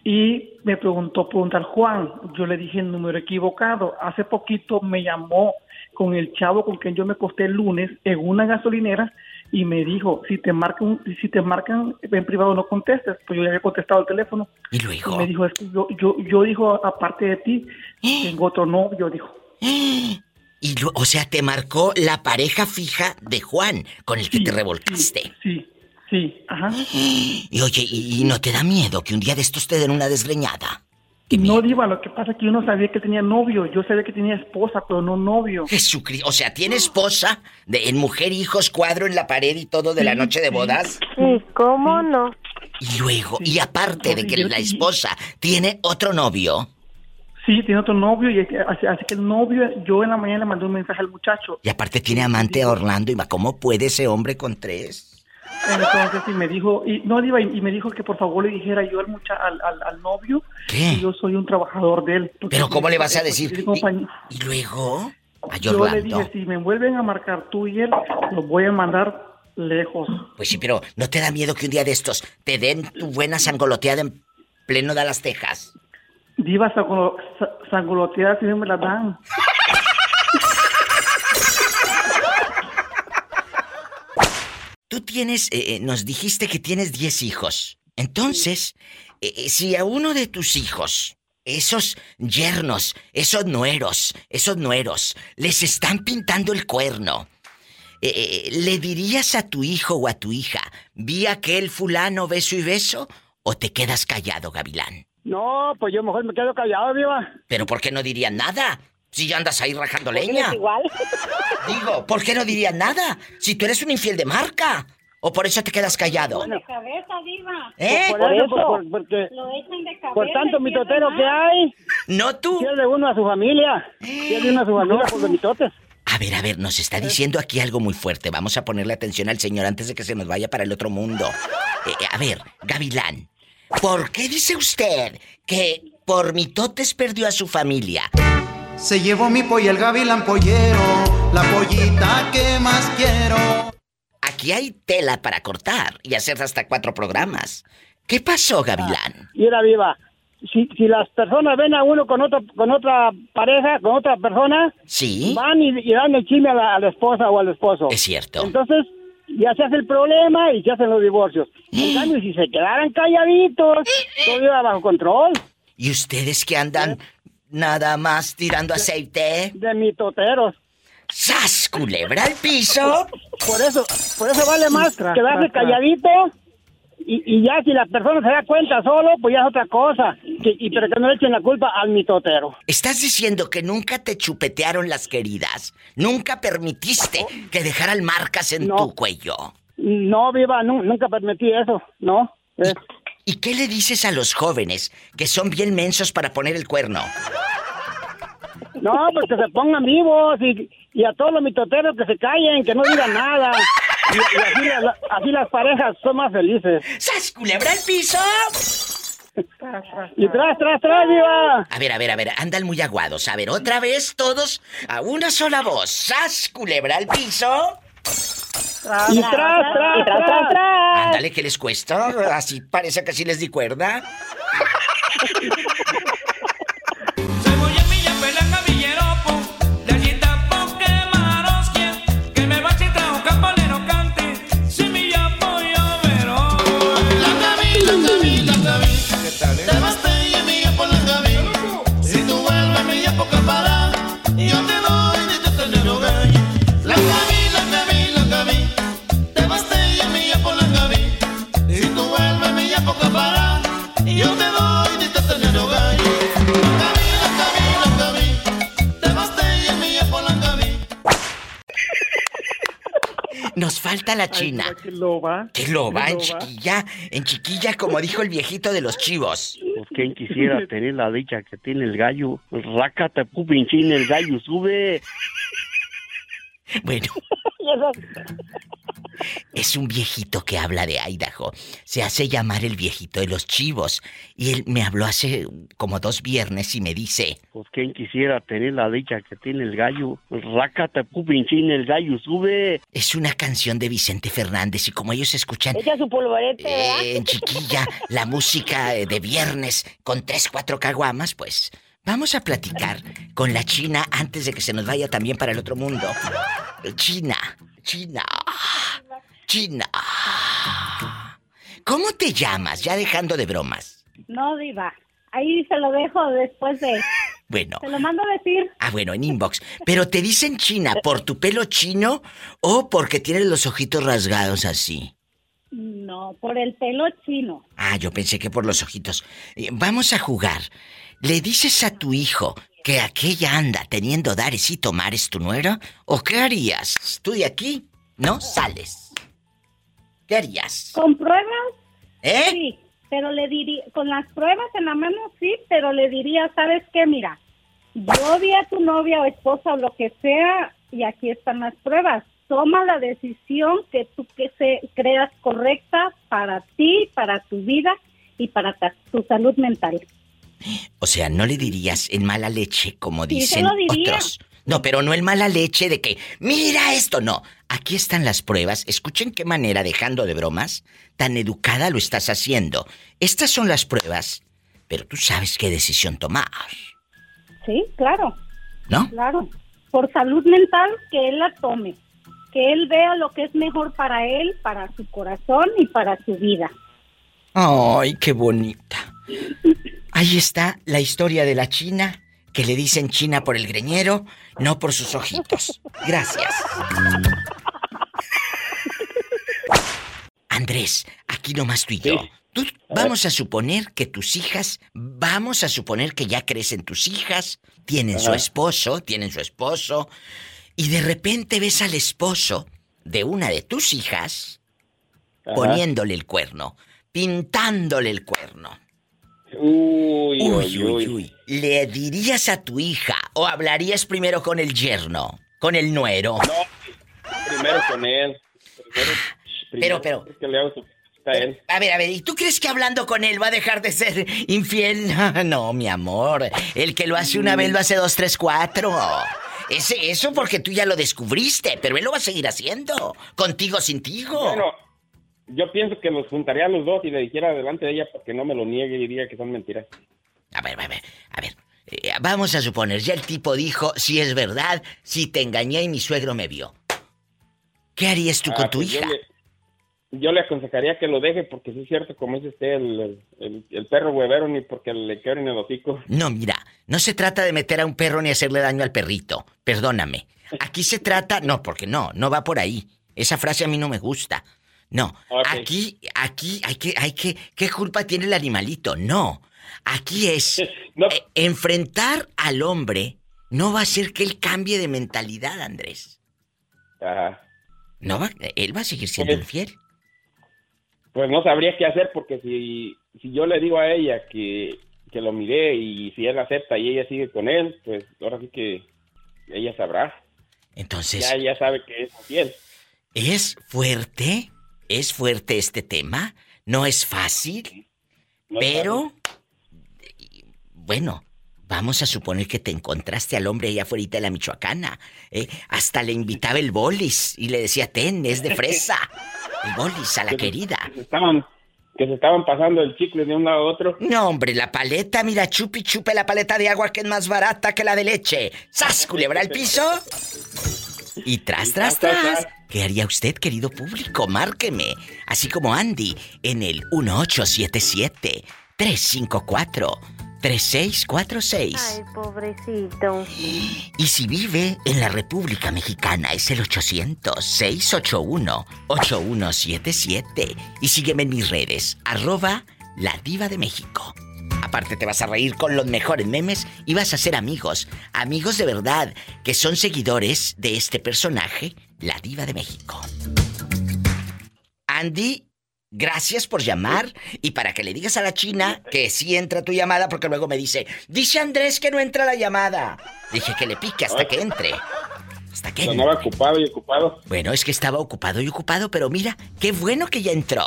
Y me preguntó por un tal Juan. Yo le dije el número equivocado. Hace poquito me llamó con el chavo con quien yo me acosté el lunes en una gasolinera y me dijo, si te marcan, si te marcan en privado no contestes. Pues yo le había contestado el teléfono. Y luego. me dijo, es que yo, yo, yo dijo, aparte de ti, tengo otro novio, dijo. Y lo- o sea, te marcó la pareja fija de Juan con el que te revolcaste. Sí, sí, ajá. Y oye, ¿y, y no te da miedo que un día de estos te den una desgreñada? No, Diva, lo que pasa es que yo no sabía que tenía novio. Yo sabía que tenía esposa, pero no novio. Jesucristo, o sea, tiene esposa de en mujer, hijos, cuadro en la pared y todo de la noche de bodas. Sí, ¿cómo no? Y luego, y aparte de que la esposa tiene otro novio, Sí, tiene otro novio y así, así que el novio, yo en la mañana le mandé un mensaje al muchacho. y aparte tiene amante a Orlando, y va, ¿cómo puede ese hombre con tres? Entonces, y me dijo, y no, Diva, y, y me dijo que por favor le dijera yo al, mucha, al, al, al novio ¿Qué? que yo soy un trabajador de él. Pero ¿cómo le vas a decir? compañ- Y luego, a Yo le dije, si me vuelven a marcar tú y él, los voy a mandar lejos. Pues sí, pero ¿no te da miedo que un día de estos te den tu buena sangoloteada en pleno Dallas, Texas? Diva, sangolo- sa- sangoloteadas si no me la dan. Tú tienes, eh, eh, nos dijiste que tienes 10 hijos. Entonces, eh, si a uno de tus hijos, esos yernos, esos nueros, esos nueros, les están pintando el cuerno, eh, ¿le dirías a tu hijo o a tu hija, vi aquel fulano beso y beso? ¿O te quedas callado, Gavilán? No, pues yo mejor me quedo callado, Diva. ¿Pero por qué no dirían nada? Si ya andas ahí rajando leña. igual. Digo, ¿por qué no dirían nada? Si tú eres un infiel de marca. ¿O por eso te quedas callado? De cabeza, diva. ¿Eh? Por eso, por- por- porque Lo echan de cabeza. por tanto mitotero que hay, No tú. pierde uno a su familia. Pierde uno a su familia por los mitotes. A ver, a ver, nos está diciendo aquí algo muy fuerte. Vamos a ponerle atención al señor antes de que se nos vaya para el otro mundo. Eh, eh, a ver, Gavilán, ¿por qué dice usted que por mitotes perdió a su familia? Se llevó mi pollo el gavilán pollero, la pollita que más quiero. Aquí hay tela para cortar y hacer hasta cuatro programas. ¿Qué pasó, Gavilán? Y era viva. Si, si las personas ven a uno con otra con otra pareja, con otra persona, Sí. van y, y dan el chisme a la, a la esposa o al esposo. Es cierto. Entonces, ya se hace el problema y se hacen los divorcios. En cambio, si se quedaran calladitos, todo iba bajo control. ¿Y ustedes que andan nada más tirando aceite? De mitoteros. ¡Sas, culebra al piso! Por eso, por eso vale más quedarse calladito y, y ya si la persona se da cuenta solo, pues ya es otra cosa. Que- y pero que no le echen la culpa al mitotero. ¿Estás diciendo que nunca te chupetearon las queridas? ¿Nunca permitiste que dejaran marcas en tu cuello? No, viva, nu- nunca permití eso, ¿no? Eh, ¿Y qué le dices a los jóvenes que son bien mensos para poner el cuerno? no, pues que se pongan vivos y, y a todos los mitoteros que se callen, que no digan nada. Y, y así, la- así las parejas son más felices. ¡Sas, culebra al piso! Y tras, tras, tras, viva. A ver, a ver, a ver, andan muy aguados. A ver, otra vez todos a una sola voz. ¡Sas, culebra al piso! Y tras, tras, tras, tras. Ándale, ¿qué les cuesta? Así parece que sí les di cuerda. Que me va a chitar un campanero cante, si mi apoyo veró. La Gaby, la Gaby, la Gaby. Te vas a ir, amiga, por la Gaby. Si tú vuelves, mi época para. Yo te canta la china. Que lo va. Que lo va en chiquilla, en chiquilla, como dijo el viejito de los chivos. Pues quien quisiera tener la dicha que tiene el gallo. Rácate, pinchín, el gallo sube. Bueno, es un viejito que habla de Idaho. Se hace llamar el viejito de los chivos. Y él me habló hace como dos viernes y me dice, Pues quien quisiera tener la dicha que tiene el gallo. Rácate, pinchín, el gallo sube. es una canción de Vicente Fernández y como ellos escuchan Echa su polvorete, ¿verdad? eh, en chiquilla la música de viernes con tres, cuatro caguamas, pues vamos a platicar con la China antes de que se nos vaya también para el otro mundo. China, China, China. ¿Cómo te llamas? Ya dejando de bromas. No, diva. Ahí se lo dejo después de... Bueno, Se lo mando a decir. ah bueno, en inbox. Pero te dicen China por tu pelo chino o porque tienes los ojitos rasgados así. No, por el pelo chino. Ah, yo pensé que por los ojitos. Eh, Vamos a jugar. ¿Le dices a tu hijo que aquella anda teniendo dares y tomares tu nuera? ¿O qué harías? ¿Tú de aquí? ¿No? Sales. ¿Qué harías? ¿Con pruebas? ¿Eh? Sí, pero le diría, con las pruebas en la mano sí, pero le diría, ¿sabes qué? Mira, yo vi a tu novia o esposa o lo que sea y aquí están las pruebas. Toma la decisión que tú que se, creas correcta para ti, para tu vida y para ta- tu salud mental. O sea, no le dirías en mala leche como dicen diría. otros. No, pero no en mala leche de que, mira esto, no. Aquí están las pruebas. Escuchen qué manera, dejando de bromas, tan educada lo estás haciendo. Estas son las pruebas, pero tú sabes qué decisión tomar. Sí, claro. ¿No? Claro. Por salud mental, que él la tome. Que él vea lo que es mejor para él, para su corazón y para su vida. Ay, qué bonita. Ahí está la historia de la China, que le dicen China por el greñero, no por sus ojitos. Gracias. Andrés, aquí nomás tú y yo. Tú- vamos a suponer que tus hijas, vamos a suponer que ya crecen tus hijas, tienen su esposo, tienen su esposo, y de repente ves al esposo de una de tus hijas poniéndole el cuerno, pintándole el cuerno. Uy, Uy, uy, uy. ¿Le dirías a tu hija o hablarías primero con el yerno, con el nuero? Primero con él. Primero, Pero, pero- Es que le hago su a él. A ver, a ver, ¿y tú crees que hablando con él va a dejar de ser infiel? No, mi amor. El que lo hace una vez lo hace dos, tres, cuatro. Ese, eso porque tú ya lo descubriste, pero él lo va a seguir haciendo. Contigo, sin tigo. Bueno, yo pienso que los juntaría a los dos y le dijera delante de ella para que no me lo niegue y diría que son mentiras. A ver, a ver, a ver. Eh, vamos a suponer, ya el tipo dijo, si es verdad, si te engañé y mi suegro me vio. ¿Qué harías tú Ah, con tu pues yo hija? le- Yo le aconsejaría que lo deje porque sí es cierto, como dice usted, el, el- perro huevero ni porque le quieren el hocico. No, mira, no se trata de meter a un perro ni hacerle daño al perrito. Perdóname. Aquí se trata. No, porque no, no va por ahí. Esa frase a mí no me gusta. No. Aquí, aquí hay que, hay que. ¿Qué culpa tiene el animalito? No. Aquí es. eh, enfrentar al hombre no va a hacer que él cambie de mentalidad, Andrés. Ajá. No va, él va a seguir siendo Pues- infiel. Pues no sabría qué hacer porque si, si yo le digo a ella que, que lo miré y si él acepta y ella sigue con él, pues ahora sí que ella sabrá. Entonces. Ya, ya sabe que es infiel. ¿Es fuerte? ¿Es fuerte este tema? No es fácil. pero, bueno, vamos a suponer que te encontraste al hombre allá afuera de la Michoacana. ¿eh? Hasta le invitaba el bolis y le decía, ten, es de fresa. El bolis a la querida. Que se estaban, que se estaban pasando el chicle de un lado a otro. No, hombre, la paleta, mira, chupi chupe la paleta de agua que es más barata que la de leche. ¡Sas, culebra al piso! Y tras, tras, tras. ¿Qué haría usted, querido público? Márqueme. Así como Andy, en el 1877-354-3646. Ay, pobrecito. Y si vive en la República Mexicana, es el 800-681-8177. Y sígueme en mis redes, arroba la diva de México. Aparte te vas a reír con los mejores memes y vas a ser amigos, amigos de verdad, que son seguidores de este personaje, la diva de México. Andy, gracias por llamar y para que le digas a la china que sí entra tu llamada porque luego me dice, dice Andrés que no entra la llamada. Dije que le pique hasta que entre. Hasta que Sonaba ocupado y ocupado. Bueno, es que estaba ocupado y ocupado, pero mira, qué bueno que ya entró.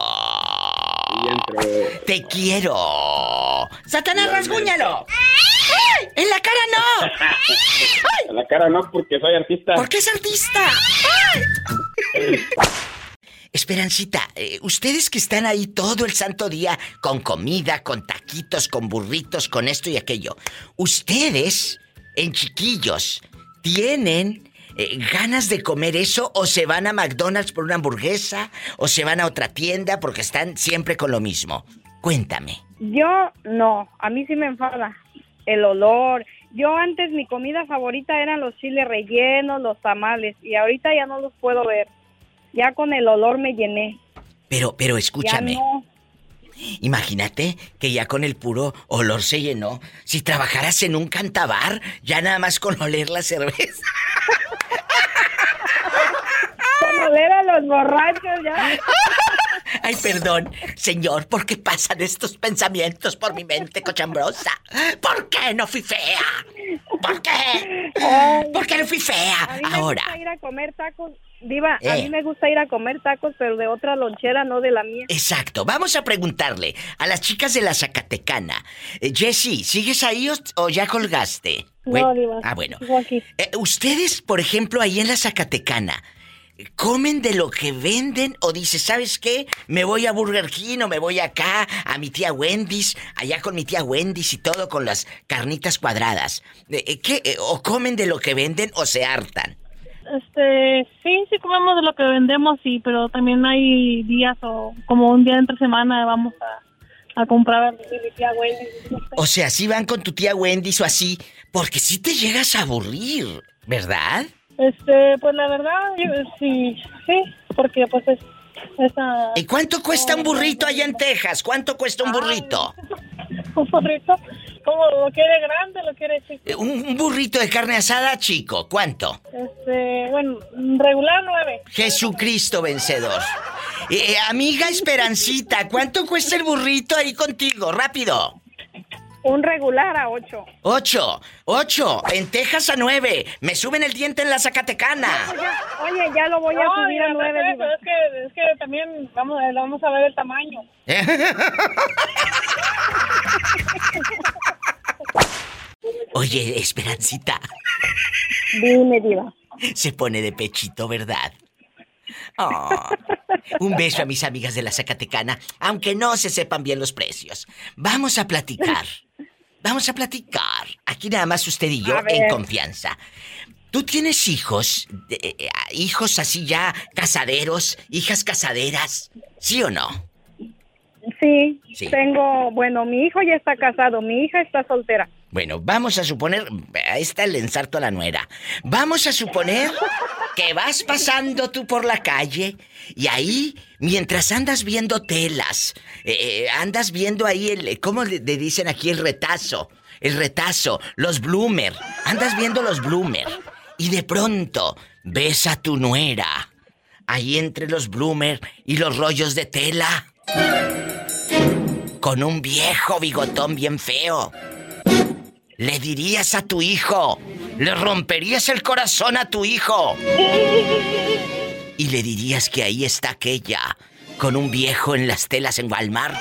Te quiero. Satanás, rasguñalo. ¡Ay! En la cara no. En la cara no, porque soy artista. ¿Por qué es artista? Esperancita, eh, ustedes que están ahí todo el santo día con comida, con taquitos, con burritos, con esto y aquello, ustedes, en chiquillos, ¿tienen eh, ganas de comer eso o se van a McDonald's por una hamburguesa o se van a otra tienda porque están siempre con lo mismo? Cuéntame. Yo no, a mí sí me enfada el olor. Yo antes mi comida favorita eran los chiles rellenos, los tamales y ahorita ya no los puedo ver. Ya con el olor me llené. Pero, pero Ya escúchame. no. Imagínate que ya con el puro olor se llenó. Si trabajaras en un cantabar, ya nada más con oler la cerveza. Con oler a los borrachos ya. Ay, perdón, señor, ¿por qué pasan estos pensamientos por mi mente cochambrosa? ¿Por qué no fui fea? ¿Por qué? ¿Por qué no fui fea? A mí me Ahora. gusta ir a comer tacos. Diva, a Eh. mí me gusta ir a comer tacos, pero de otra lonchera, no de la mía. Exacto, vamos a preguntarle a las chicas de la Zacatecana. Eh, Jessie, ¿sigues ahí o, o ya colgaste? No, Diva. Ah, bueno. Aquí. Eh, ustedes, por ejemplo, ahí en la Zacatecana, ¿comen de lo que venden o dices, ¿sabes qué? Me voy a Burger King o me voy acá a mi tía Wendy's, allá con mi tía Wendy's y todo con las carnitas cuadradas? Eh, eh, ¿Qué? Eh, ¿O comen de lo que venden o se hartan? Este, sí, sí comemos de lo que vendemos, sí, pero también hay días o como un día entre semana vamos a, a comprar de mi tía Wendy. O sea, si van con tu tía Wendy's o así, porque si te llegas a aburrir, ¿verdad? Este, pues la verdad, yo, sí, sí, porque pues es esa ¿Y cuánto cuesta un burrito allá en Texas? ¿Cuánto cuesta un burrito? un burrito, como lo quiere grande, lo quiere chico. Eh, Un un burrito de carne asada chico, ¿cuánto? Este, bueno, regular nueve. Jesucristo vencedor. Eh, amiga Esperancita, ¿cuánto cuesta el burrito ahí contigo? Rápido. Un regular a ocho. Ocho, ocho, en Texas a nueve. Me suben el diente en la Zacatecana. Oye, ya lo voy a No, subir a ya, nueve. pero Diva. Es que, es que también vamos, a- vamos a ver el tamaño. Oye, Esperancita, Dime, Diva. se pone de pechito, ¿verdad? Ah, un beso a mis amigas de la Zacatecana, aunque no se sepan bien los precios. Vamos a platicar. Vamos a platicar. Aquí nada más usted y yo en confianza. ¿Tú tienes hijos? de- eh, hijos así ya casaderos, hijas casaderas, ¿sí o no? Sí, Sí. tengo, bueno, mi hijo ya está casado, mi hija está soltera. Bueno, vamos a suponer, ahí está el ensarto a la nuera. Vamos a suponer que vas pasando tú por la calle y ahí, mientras andas viendo telas, eh, eh, andas viendo ahí el, ¿cómo le, le dicen aquí el retazo? El retazo, los bloomer, andas viendo los bloomer y de pronto ves a tu nuera ahí entre los bloomer y los rollos de tela con un viejo bigotón bien feo. Le dirías a tu hijo, le romperías el corazón a tu hijo. Y le dirías que ahí está aquella, con un viejo en las telas en Walmart.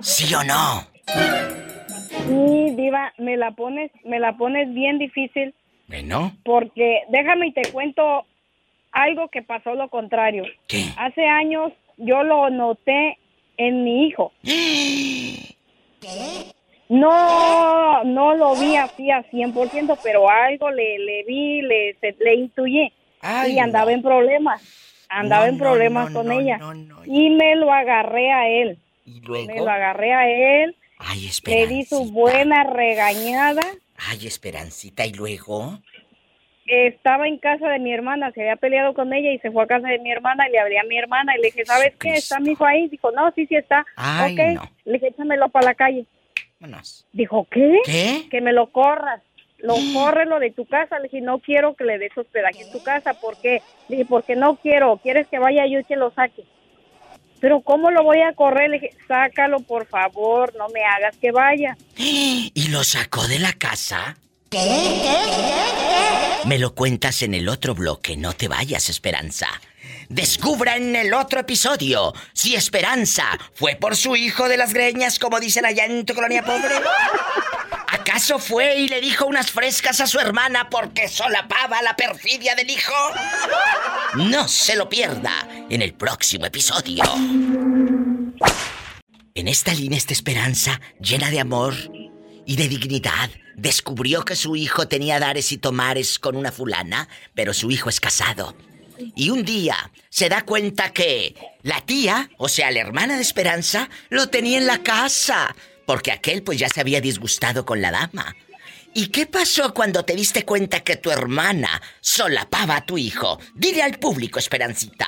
¿Sí o no? Sí, Diva, me la pones, me la pones bien difícil Bueno, porque déjame y te cuento algo que pasó lo contrario. Hace años yo lo noté en mi hijo. No, no lo vi así a 100%, pero algo le, le vi, le, se- le intuí. Ay, y andaba en problemas. Andaba No, en problemas no, con ella. Y me lo agarré a él. ¿Y Me luego? lo agarré a él. Ay, Le espera. di su buena regañada. Ay, Esperancita, ¿y luego? estaba en casa de mi hermana, se había peleado con ella y se fue a casa de mi hermana y le hablé a mi hermana y le dije, ¿sabes qué? ¿Está mi hijo ahí? Dijo, no, sí, sí está. Ay, ok. no. Le dije, échamelo para la calle. Vámonos. Dijo, ¿qué? ¿Qué? Que me lo corras. Lo corre lo de tu casa. Le dije, no quiero que le des hospedaje en tu casa. ¿Por qué? Le dije, porque no quiero. ¿Quieres que vaya yo y que lo saque? pero ¿cómo lo voy a correr? Le dije, sácalo, por favor, no me hagas que vaya. ¿Y lo sacó de la casa? Me lo cuentas en el otro bloque, no te vayas, Esperanza. Descubra en el otro episodio si Esperanza fue por su hijo de las greñas, como dicen allá en tu colonia pobre. ¿Acaso fue y le dijo unas frescas a su hermana porque solapaba la perfidia del hijo? No se lo pierda en el próximo episodio. En esta línea esta esperanza, llena de amor y de dignidad, descubrió que su hijo tenía dares y tomares con una fulana, pero su hijo es casado. Y un día se da cuenta que la tía, o sea, la hermana de Esperanza, lo tenía en la casa, porque aquel pues ya se había disgustado con la dama. ¿Y qué pasó cuando te diste cuenta que tu hermana solapaba a tu hijo? Dile al público, Esperancita.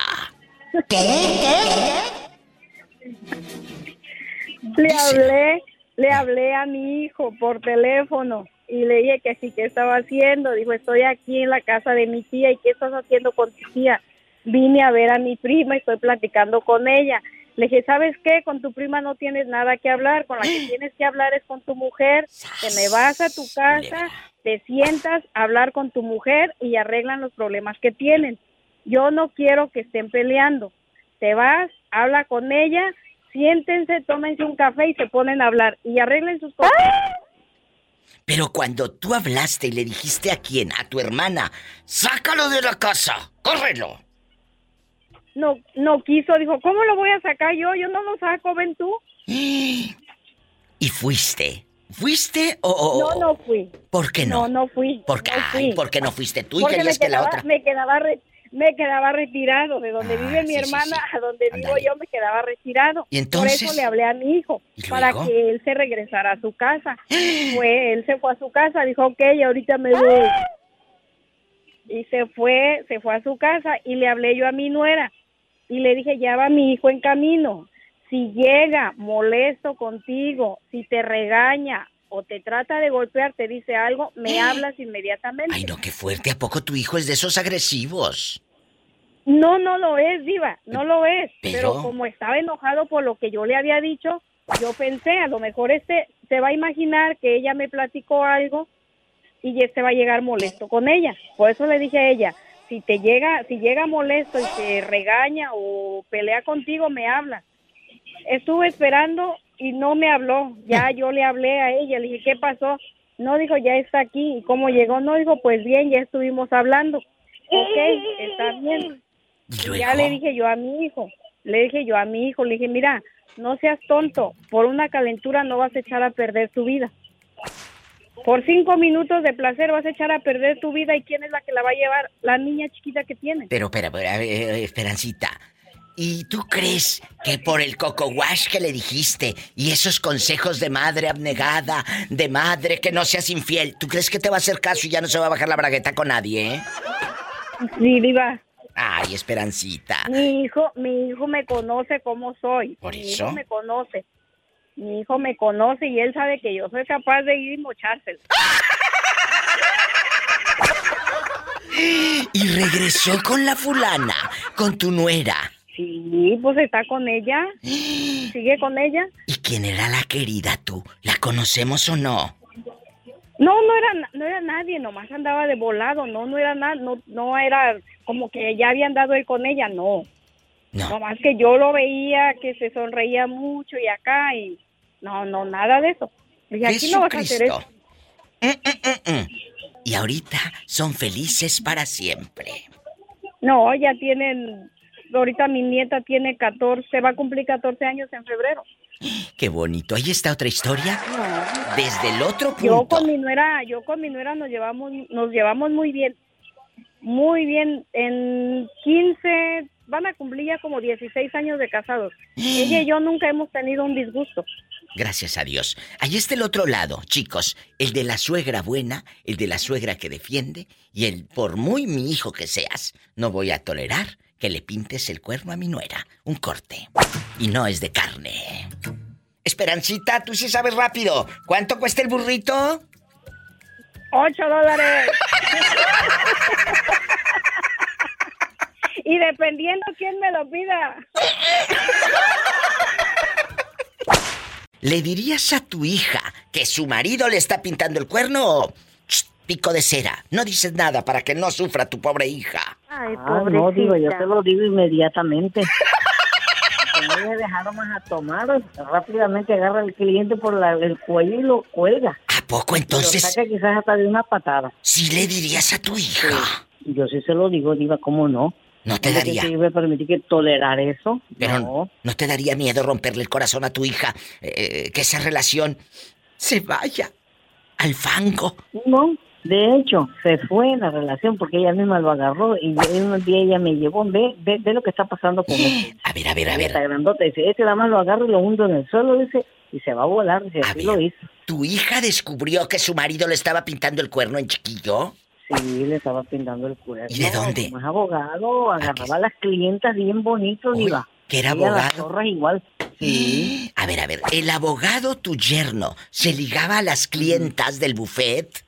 Le hablé, le hablé a mi hijo por teléfono y le dije que sí, ¿qué estaba haciendo? Dijo, estoy aquí en la casa de mi tía. ¿Y qué estás haciendo con tu tía? Vine a ver a mi prima y estoy platicando con ella. Le dije, ¿sabes qué? Con tu prima no tienes nada que hablar. Con la que tienes que hablar es con tu mujer. Te me vas a tu casa, te sientas a hablar con tu mujer y arreglan los problemas que tienen. Yo no quiero que estén peleando. Te vas, habla con ella, siéntense, tómense un café y se ponen a hablar y arreglen sus cosas. Pero cuando tú hablaste y le dijiste a quién, a tu hermana, sácalo de la casa, córrelo. No, no quiso, dijo, ¿cómo lo voy a sacar yo? Yo no lo saco, ven tú. Y fuiste. ¿Fuiste o, o- No, no fui. ¿Por qué no? No, no fui. ¿Por qué? no Ay, fui. ¿por qué no fuiste tú y Porque que me es que la quedaba, otra? me quedaba re- me quedaba retirado. De donde vive mi sí, sí, hermana a donde vivo yo me quedaba retirado. ¿Y entonces? por eso le hablé a mi hijo ¿Y para que él se regresara a su casa. Fue él se fue a su casa dijo ok ahorita me voy y se fue se fue a su casa y le hablé yo a mi nuera. Y le dije ya va mi hijo en camino. Si llega molesto contigo si te regaña o te trata de golpear te dice algo me hablas inmediatamente Ay, no, qué fuerte. ¿A poco tu hijo es de esos agresivos? No, no lo es, Diva, no lo es. Pero- Pero, como estaba enojado por lo que yo le había dicho, yo pensé, a lo mejor este se va a imaginar que ella me platicó algo y este va a llegar molesto con ella. Por eso le dije a ella, si te llega, si llega molesto y te regaña o pelea contigo, me habla. Estuve esperando y no me habló. Ya yo le hablé a ella, le dije, ¿qué pasó? No dijo, ya está aquí. ¿Y cómo llegó? No dijo, pues bien, ya estuvimos hablando. Ok, está bien. Y ya le dije yo a mi hijo, le dije yo a mi hijo, le dije, mira, no seas tonto, por una calentura no vas a echar a perder tu vida. Por cinco minutos de placer vas a echar a perder tu vida y quién es la que la va a llevar, la niña chiquita que tiene. Pero, pero, pero, a ver, eh, Esperancita. ¿Y tú crees que por el coco wash que le dijiste y esos consejos de madre abnegada, de madre que no seas infiel, ¿tú crees que te va a hacer caso y ya no se va a bajar la bragueta con nadie, eh? Sí, diva. Ay, Esperancita. Mi hijo, mi hijo me conoce como soy. ¿Por mi eso? hijo me conoce. Mi hijo me conoce y él sabe que yo soy capaz de ir y mochárselo. Y regresó con la fulana, con tu nuera. Sí, pues está con ella. Sigue con ella. ¿Y quién era la querida tú? ¿La conocemos o no? No, no era, no era nadie, nomás andaba de volado, no, no era nada, no, no era como que ya había andado él con ella, no. No. Nomás que yo lo veía que se sonreía mucho y acá y no, no, nada de eso. Dije, aquí no vas a hacer eso. Jesucristo. Mm. Y ahorita son felices para siempre. No, ya tienen, ahorita mi nieta tiene 14, va a cumplir 14 años en febrero. Qué bonito. Ahí está otra historia. No. Desde el otro Yo punto. con mi nuera, yo con mi nuera nos llevamos, nos llevamos muy bien. Muy bien. En 15, van a cumplir ya como 16 años de casados. Ella y yo nunca hemos tenido un disgusto. Gracias a Dios. Ahí está el otro lado, chicos. El de la suegra buena, el de la suegra que defiende y el por muy mi hijo que seas, no voy a tolerar que le pintes el cuerno a mi nuera. Un corte. Y no es de carne. Esperancita, tú sí sabes rápido. ¿Cuánto cuesta el burrito? ¡Ocho dólares! y dependiendo quién me lo pida. ¿Le dirías a tu hija que su marido le está pintando el cuerno o pico de cera? No dices nada para que no sufra tu pobre hija. Ay, Ah, no, digo, yo te lo digo inmediatamente. No le dejaron más a tomar, rápidamente agarra al cliente por la- el cuello y lo cuelga. ¿A poco entonces Lo saca quizás hasta de una patada. sí le dirías a tu hija? Yo sí se lo digo, diva, ¿cómo no? No te ¿Cómo que daría. iba a permitir que tolerar eso? Pero no. no. te daría miedo romperle el corazón a tu hija? Eh, que esa relación se vaya al fango. No, de hecho, se fue la relación porque ella misma lo agarró y un día ella me llevó, ve, ve, ve lo que está pasando con él. A ver, a ver, a Está ver. grandota, dice, este nada más lo agarro y lo hundo en el suelo, dice, y se va a volar, dice, así lo hizo. ¿Tu hija descubrió que su marido le estaba pintando el cuerno en chiquillo? Sí, le estaba pintando el cuerno. ¿Y de dónde? Como es abogado, agarraba a las clientas bien bonito, diva. que era a las abogado. zorras igual. Sí. A ver, a ver, ¿el abogado tu yerno se ligaba a las clientas del buffet?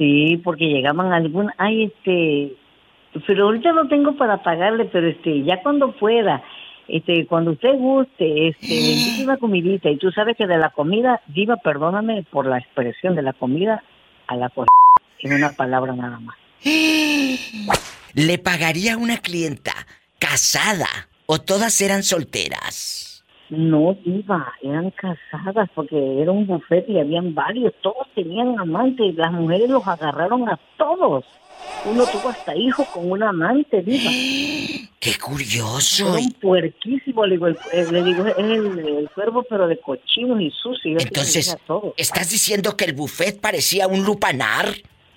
Sí, porque llegaban algún, ay, este, pero ahorita no tengo para pagarle, pero este, ya cuando pueda, este, cuando usted guste, este, una comidita y tú sabes que de la comida, diva, perdóname por la expresión de la comida a la cosa, en una palabra nada más. ¿Le pagaría a una clienta casada o todas eran solteras? No, diva, eran casadas porque era un buffet y habían varios, todos tenían amantes, las mujeres los agarraron a todos. Uno tuvo hasta hijo con una amante, diva. ¡Qué curioso! Era un puerquísimo, le digo, el, el- le digo, es el, el cuervo pero de cochinos y sucio. yo Entonces. ¿estás diciendo que el buffet parecía un lupanar?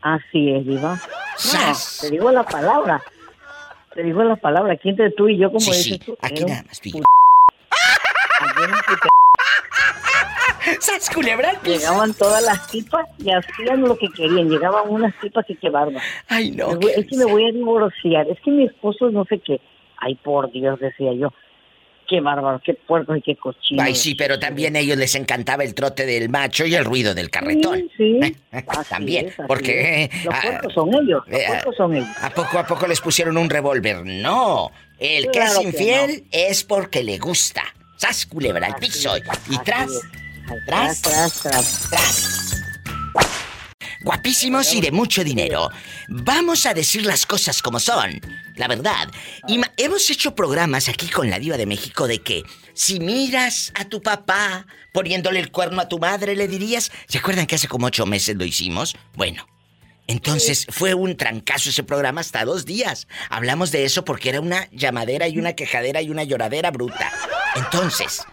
Así es, diva. No, te digo la palabra. Te digo la palabra, aquí entre tú y yo, como Sí, dices sí, tú. aquí un nada más tú y yo. put- Aquí era un put- ¡Sas, culebra piso! Llegaban todas las tipas y hacían lo que querían. Llegaban unas tipas y qué bárbaro. Ay, no. Voy- es que me voy a divorciar. Es que mi esposo no sé qué. Ay, por Dios, decía yo. Qué bárbaro, qué puerco y qué cochino. Ay, sí, pero también a ellos les encantaba el trote del macho y el ruido del carretón. Sí, también, es, porque... es. Los ah, puercos son ellos, los eh, puercos son ellos. ¿A poco a poco les pusieron un revólver? No. El que es que infiel es porque le gusta. ¡Sas, culebra al piso! Y tras, tras, tras, tras, tras. Guapísimos y de mucho dinero. Vamos a decir las cosas como son. La verdad. Y hemos hecho programas aquí con la Diva de México de que si miras a tu papá poniéndole el cuerno a tu madre, le dirías. ¿Se acuerdan que hace como ocho meses lo hicimos? Bueno. Entonces fue un trancazo ese programa hasta dos días. Hablamos de eso porque era una llamadera y una quejadera y una lloradera bruta. Entonces,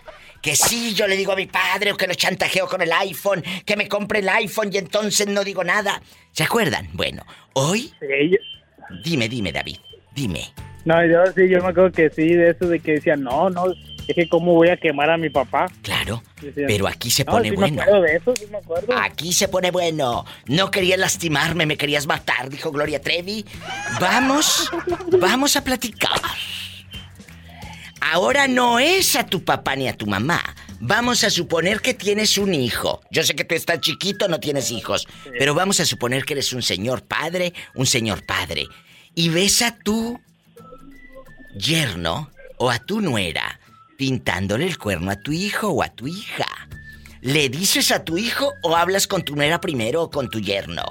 que sí, yo le digo a mi padre o que lo chantajeo con el iPhone, que me compre el iPhone y entonces no digo nada. ¿Se acuerdan? Bueno, hoy... Dime, dime, David, dime. No, yo sí, yo me acuerdo que sí, de eso de que decían, no, no, que cómo voy a quemar a mi papá. Claro, Decían, pero aquí se "No, pone sí bueno. Me acuerdo de eso, sí me acuerdo. Aquí se pone bueno. No querías lastimarme, me querías matar, dijo Gloria Trevi. Vamos, vamos a platicar. Ahora no es a tu papá ni a tu mamá. Vamos a suponer que tienes un hijo. Yo sé que tú estás chiquito, no tienes hijos. Pero vamos a suponer que eres un señor padre, un señor padre. Y ves a tu yerno o a tu nuera pintándole el cuerno a tu hijo o a tu hija. ¿Le dices a tu hijo o hablas con tu nuera primero o con tu yerno?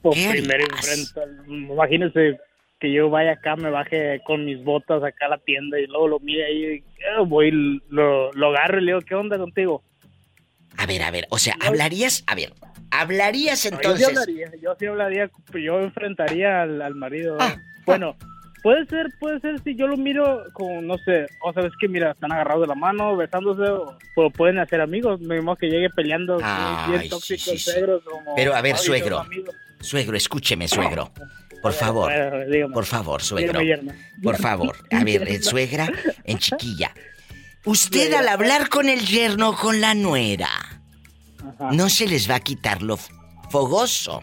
Pues ¿Qué primero harías? enfrenta, imagínese que yo vaya acá, me baje con mis botas acá a la tienda y luego lo mire ahí, y, eh, voy, lo, lo agarro y le digo, ¿qué onda contigo? A ver, a ver, o sea, hablarías, a ver, hablarías No, yo sí entonces. hablaría, yo sí hablaría, yo enfrentaría al, al marido. Ah, bueno, puede ser, puede ser si yo lo miro como, no sé, o sabes que mira, están agarrados de la mano, besándose, o, o pueden hacer amigos, mismo que llegue peleando, Ay, bien sí, tóxico sí, el sí. suegro, como, Pero a ver, "Ay, suegro, son amigos". suegro, escúcheme, suegro. Por favor, por favor, suegro. Por favor, a ver, eh, suegra en chiquilla. Usted al hablar con el yerno con la nuera, no se les va a quitar lo fogoso.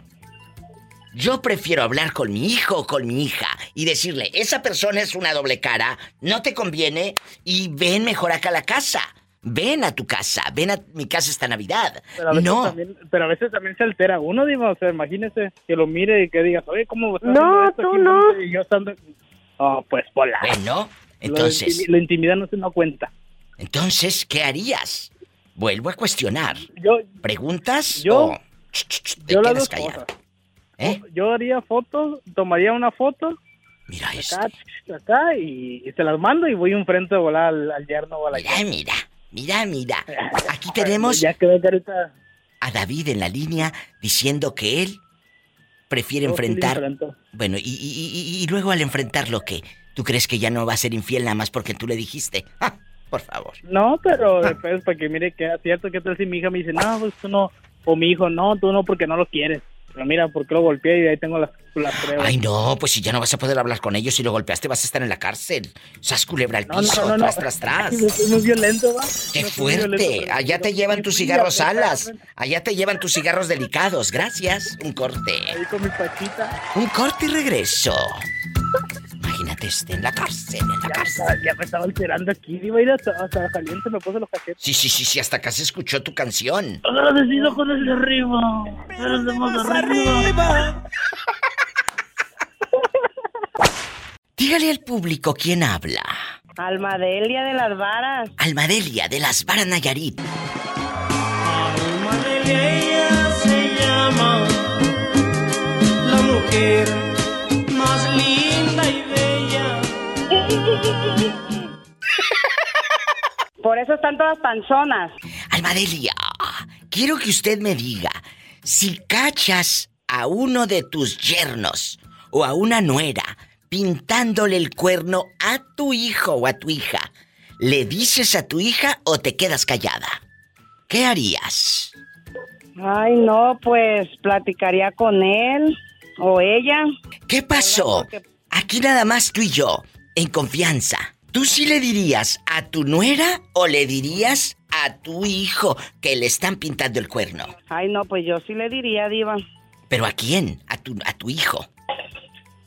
Yo prefiero hablar con mi hijo o con mi hija y decirle, esa persona es una doble cara, no te conviene y ven mejor acá a la casa. Ven a tu casa, ven a mi casa esta Navidad. Pero a veces No, también, pero a veces también se altera uno, digo, o sea, imagínese que lo mire y que digas, oye, ¿cómo estás No, esto tú aquí no. enfrente?" Y yo estando, Oh, pues pola. Bueno, entonces, La intimidad no se da cuenta. entonces, ¿qué harías? Vuelvo a cuestionar. Yo, ¿Preguntas Yo- o ch, ch, ch, te yo las quedas dos callado? cosas. ¿Eh? Yo haría fotos, tomaría una foto. Mira acá, acá y, y se las mando y voy enfrente a volar al, al yerno o a la Mira, mira, mira, mira. Aquí tenemos Ya quedó carita. a David en la línea diciendo que él prefiere Yo enfrentar. Bueno, y, y- y- luego al enfrentarlo, ¿qué? ¿Tú crees que ya no va a ser infiel nada más porque tú le dijiste? Ah, por favor. No, pero después para que mire que es cierto que tal si mi hija me dice, no, pues tú no, o mi hijo, no, tú no porque no lo quieres. Pero mira, porque lo golpeé y ahí tengo las, las pruebas. Ay, no, pues si ya no vas a poder hablar con ellos y lo golpeaste, vas a estar en la cárcel. Sas culebra al No, piso, no, no. tras, tras, tras. Ay, muy violento, va. ¡Qué violento, fuerte! Allá te llevan tus cigarros alas. Allá te llevan tus cigarros delicados. Gracias. Un corte. Ahí con mi pachita. Un corte y regreso. Imagínate este en la cárcel, en la Ya, cárcel. estaba- ya me estaba alterando aquí, iba a ir hasta, hasta caliente, me puse los cachetes. Sí, sí, sí, sí, hasta acá se escuchó tu canción. Agradecido con el de arriba. El de más arriba. Dígale al público quién habla. Almadelia de las varas. Almadelia de las Varas Nayarit. Ella se llama la mujer más linda. Por eso están todas panzonas. Almadelia, quiero que usted me diga si cachas a uno de tus yernos o a una nuera pintándole el cuerno a tu hijo o a tu hija, ¿le dices a tu hija o te quedas callada? ¿Qué harías? Ay, no, pues platicaría con él o ella. ¿Qué pasó? Aquí nada más tú y yo, en confianza. ¿Tú sí le dirías a tu nuera o le dirías a tu hijo que le están pintando el cuerno? Ay, no, pues yo sí le diría, Diva. ¿Pero a quién? A tu, a tu hijo.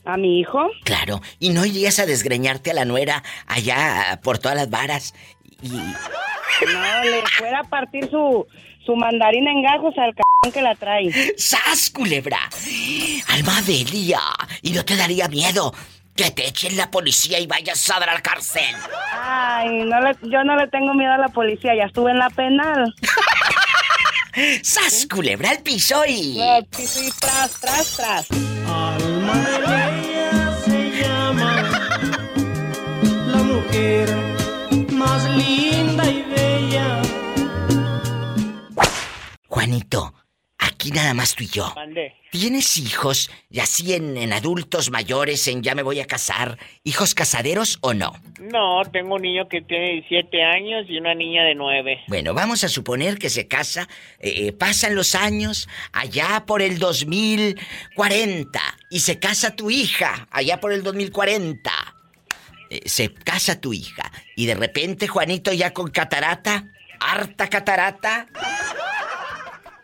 ¿A mi hijo? Claro. Y no irías a desgreñarte a la nuera allá por todas las varas. Y. No, le fuera a partir su, su mandarina en gajos al c que la trae. ¡Sas, culebra! Almadelia. Y no te daría miedo que te echen la policía y vayas a dar a la cárcel. Ay, no le, yo no le tengo miedo a la policía, ya estuve en la penal. ¡Sas, culebra al piso y. No, sí, sí, tras, tras, tras. Ella se llama la mujer más linda y bella. Juanito, aquí nada más tú y yo. Mande. ¿Tienes hijos, y así en, en adultos mayores, en ya me voy a casar, hijos casaderos o no? No, tengo un niño que tiene 17 años y una niña de 9. Bueno, vamos a suponer que se casa, eh, eh, pasan los años, allá por el 2040, y se casa tu hija, allá por el 2040. Eh, se casa tu hija, y de repente Juanito ya con catarata, harta catarata,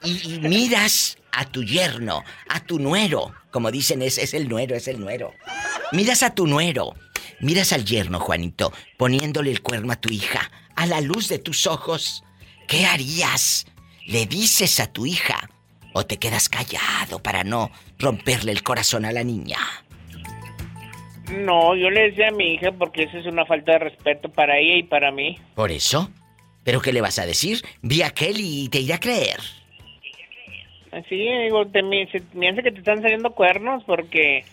y, y miras a tu yerno, a tu nuero, como dicen, es, es el nuero, es el nuero. Miras a tu nuero, miras al yerno, Juanito, poniéndole el cuerno a tu hija, a la luz de tus ojos. ¿Qué harías? ¿Le dices a tu hija? ¿O te quedas callado para no romperle el corazón a la niña? No, yo le decía a mi hija porque eso es una falta de respeto para ella y para mí. ¿Por eso? ¿Pero qué le vas a decir? Vi a aquel y te irá a creer. Así, digo, te, me, se, me hace que te están saliendo cuernos porque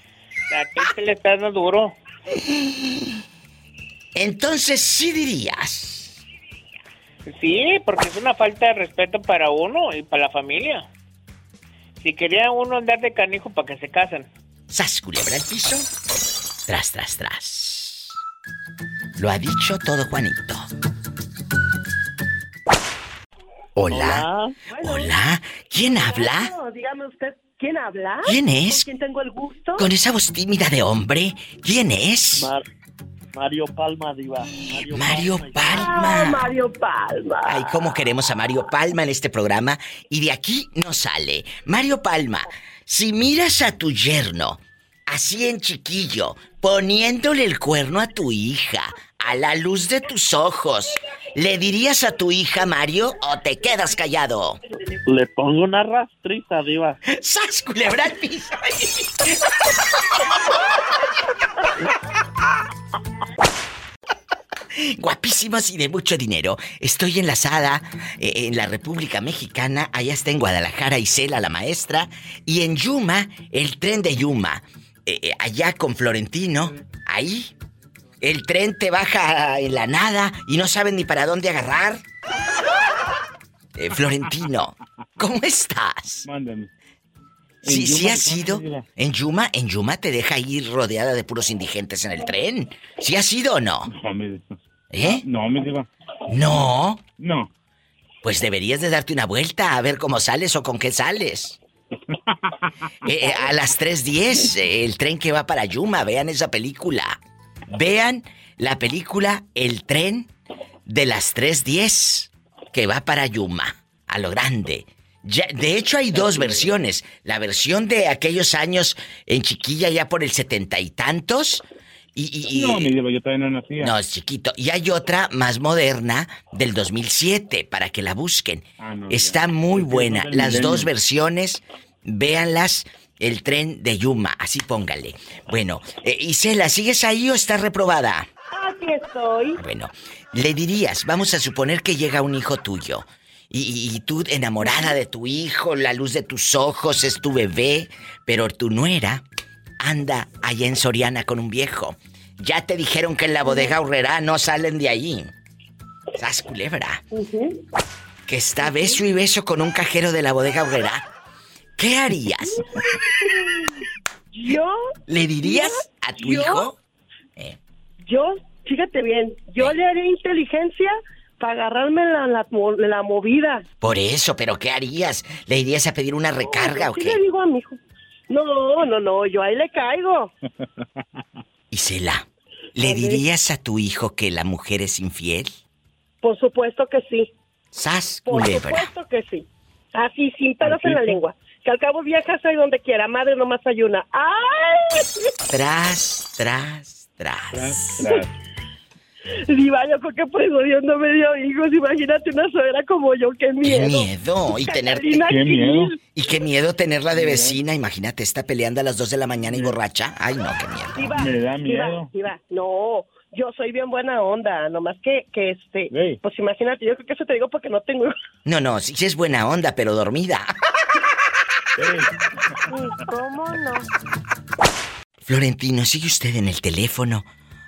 a ti te le estás dando duro. Entonces sí dirías. Sí, porque es una falta de respeto para uno y para la familia. Si quería uno andar de canijo para que se casen. ¿Sas culebra el piso? Tras, tras, tras. Lo ha dicho todo Juanito. Hola. Hola. ¿Quién habla? Dígame usted, ¿quién habla? ¿Quién es? ¿Con quién tengo el gusto? Con esa voz tímida de hombre. ¿Quién es? Mario Palma, Diva. Mario, Mario Ah, Palma. Mario Palma. Ay, cómo queremos a Mario Palma en este programa. Y de aquí no sale. Mario Palma, si miras a tu yerno, así en chiquillo, poniéndole el cuerno a tu hija, a la luz de tus ojos, ¿le dirías a tu hija Mario o te quedas callado? Le pongo una rastriza, diva. ¡Sas, culebra al piso! Guapísimos y de mucho dinero. Estoy enlazada eh, en la República Mexicana. Allá está en Guadalajara Isela, la maestra. Y en Yuma, el tren de Yuma. Eh, eh, allá con Florentino. Ahí. El tren te baja en la nada y no saben ni para dónde agarrar. Eh, Florentino, ¿cómo estás? Mándame. Sí, En sí Yuma, ha sido. En Yuma, en Yuma te deja ir rodeada de puros indigentes en el tren. ¿Sí ha sido o no? No, mi, ¿Eh? no, diva. No. No. Pues deberías de darte una vuelta a ver cómo sales o con qué sales. Eh, eh, a las 3.10, eh, el tren que va para Yuma, vean esa película. Vean la película El tren de las 3.10 que va para Yuma, a lo grande. Ya- de hecho hay dos versiones. La versión de aquellos años en chiquilla ya por el setenta y tantos. Y, No, mi diva, yo todavía no nacía. no, es chiquito. Y hay otra más moderna del 2007 para que la busquen. Ah, no, Está ya. muy buena. Las dos versiones, véanlas. El tren de Yuma, así póngale. Bueno, eh, Isela, ¿sigues ahí o estás reprobada? Aquí estoy. Bueno, le dirías, vamos a suponer que llega un hijo tuyo. Y, y- y tú enamorada de tu hijo, la luz de tus ojos es tu bebé, pero tu nuera anda allá en Soriana con un viejo. Ya te dijeron que en la bodega horrera no salen de ahí. ¿Sas culebra? Que está beso y beso con un cajero de la bodega horrera. ¿Qué harías? Yo. ¿Le dirías a tu yo- hijo? Yo, fíjate bien, yo le haría inteligencia para agarrarme la, la, mo- la movida. Por eso, pero ¿qué harías? ¿Le irías a pedir una recarga o Sí qué? le digo a mi hijo. No, no, no, yo ahí le caigo. Isela, ¿le dirías a tu hijo que la mujer es infiel? Por supuesto que sí. Sas, Por culebra. supuesto que sí. Así, sin pelos en la lengua. Que al cabo viajas ahí donde quiera. Madre nomás hay una. ¡Ay! Tras, tras, tras. Diva, yo creo que por eso Dios no me dio hijos. Imagínate una suegra como yo, qué miedo. Qué miedo. Y tener... Qué miedo. Y qué miedo tenerla de vecina. Imagínate, está peleando a las 2 de la mañana y borracha. Ay, no, qué miedo. Diva, Me da Diva, miedo. Diva, no, yo soy bien buena onda, nomás que, que este, pues imagínate, yo creo que eso te digo porque no tengo No, no, sí es buena onda, pero dormida. ¿Cómo no? Florentino, ¿sigue usted en el teléfono?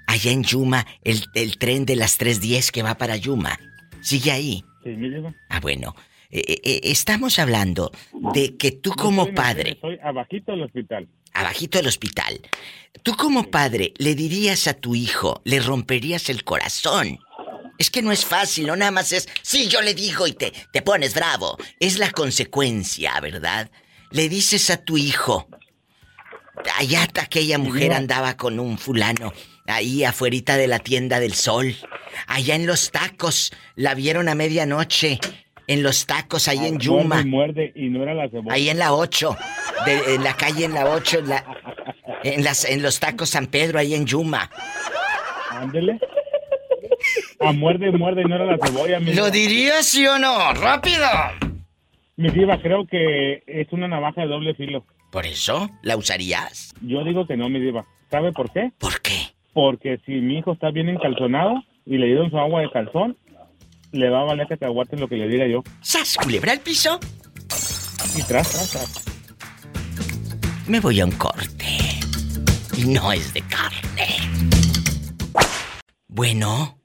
Allá en Yuma, el, el tren de las 3.10 que va para Yuma. ¿Sigue ahí? Sí, mi diva. Ah, bueno. Eh, eh, eh, estamos hablando de que tú como padre, Estoy abajito del hospital. abajito del hospital, tú como padre le dirías a tu hijo, le romperías el corazón. Es que no es fácil, no nada más es, sí, yo le digo y te, te pones bravo. Es la consecuencia, ¿verdad? Le dices a tu hijo, allá ta- aquella mujer andaba con un fulano, ahí afuerita de la tienda del sol. Allá en los tacos, la vieron a medianoche, en los tacos, ahí en Yuma. Muerde y muerde y no era la cebolla. Ahí en la 8, de- en la calle en la 8, en, la, en, las, en los tacos San Pedro, ahí en Yuma. Ándele. A muerde y muerde y no era la cebolla, mi ¿Lo dirías sí o no? ¡Rápido! Mi diva, creo que es una navaja de doble filo. ¿Por eso? ¿La usarías? Yo digo que no, mi diva. ¿Sabe por qué? ¿Por qué? Porque si mi hijo está bien encalzonado y le dieron su agua de calzón, le va a valer que te aguanten lo que le diga yo. ¡Sas, culebra al piso! Y tras, tras, tras. Me voy a un corte. Y no es de carne. Bueno,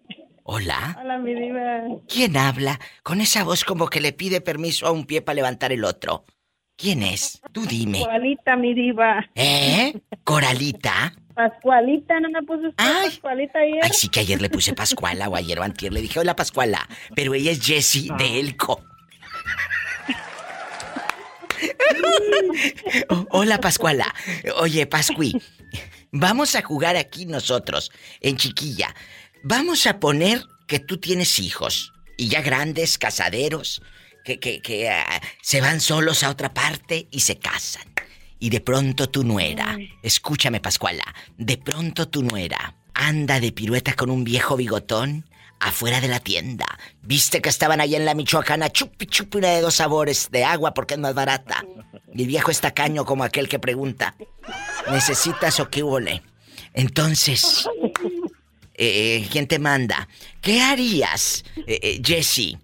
hola. Hola, mi diva. ¿Quién habla con esa voz como que le pide permiso a un pie para levantar el otro? ¿Quién es? Tú dime. Pascualita, mi diva. ¿Eh? ¿Coralita? Pascualita, ¿no me puso usted Pascualita ayer? Ay, sí que ayer le puse Pascuala o ayer o antier le dije, hola Pascuala. Pero ella es Jessie de Elco. Hola Pascuala. Oye, Pascui, vamos a jugar aquí nosotros, en chiquilla. Vamos a poner que tú tienes hijos, y ya grandes, casaderos, que, que, que ah, se van solos a otra parte y se casan. Y de pronto tu nuera, escúchame Pascuala, de pronto tu nuera anda de pirueta con un viejo bigotón afuera de la tienda. Viste que estaban allá en la Michoacana, chupi chupi una de dos sabores de agua porque es más barata. Y el viejo está caño como aquel que pregunta, ¿necesitas o qué huele? Entonces, eh, ¿quién te manda? ¿Qué harías, eh, eh, Jesse?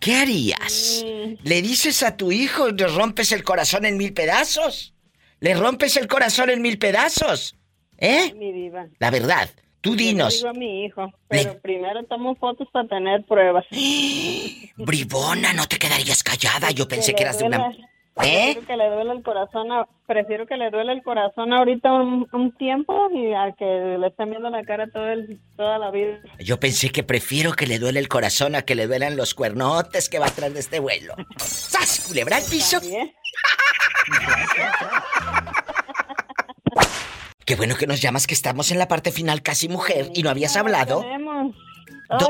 ¿Qué harías? ¿Le dices a tu hijo le rompes el corazón en mil pedazos? ¿Le rompes el corazón en mil pedazos? ¿Eh? Mi diva. La verdad, tú Yo dinos. digo a mi hijo, pero primero tomo fotos para tener pruebas. Bribona, no te quedarías callada. Yo pensé que le eras de una... ¿Eh? Prefiero que le duele el corazón, a- prefiero que le duele el corazón ahorita un, un tiempo y a que le estén viendo la cara todo el, toda la vida. Yo pensé que prefiero que le duele el corazón a que le duelan los cuernotes que va atrás de este vuelo. ¡Sas, culebra al piso! Qué bueno que nos llamas que estamos en la parte final casi mujer y no habías hablado. No,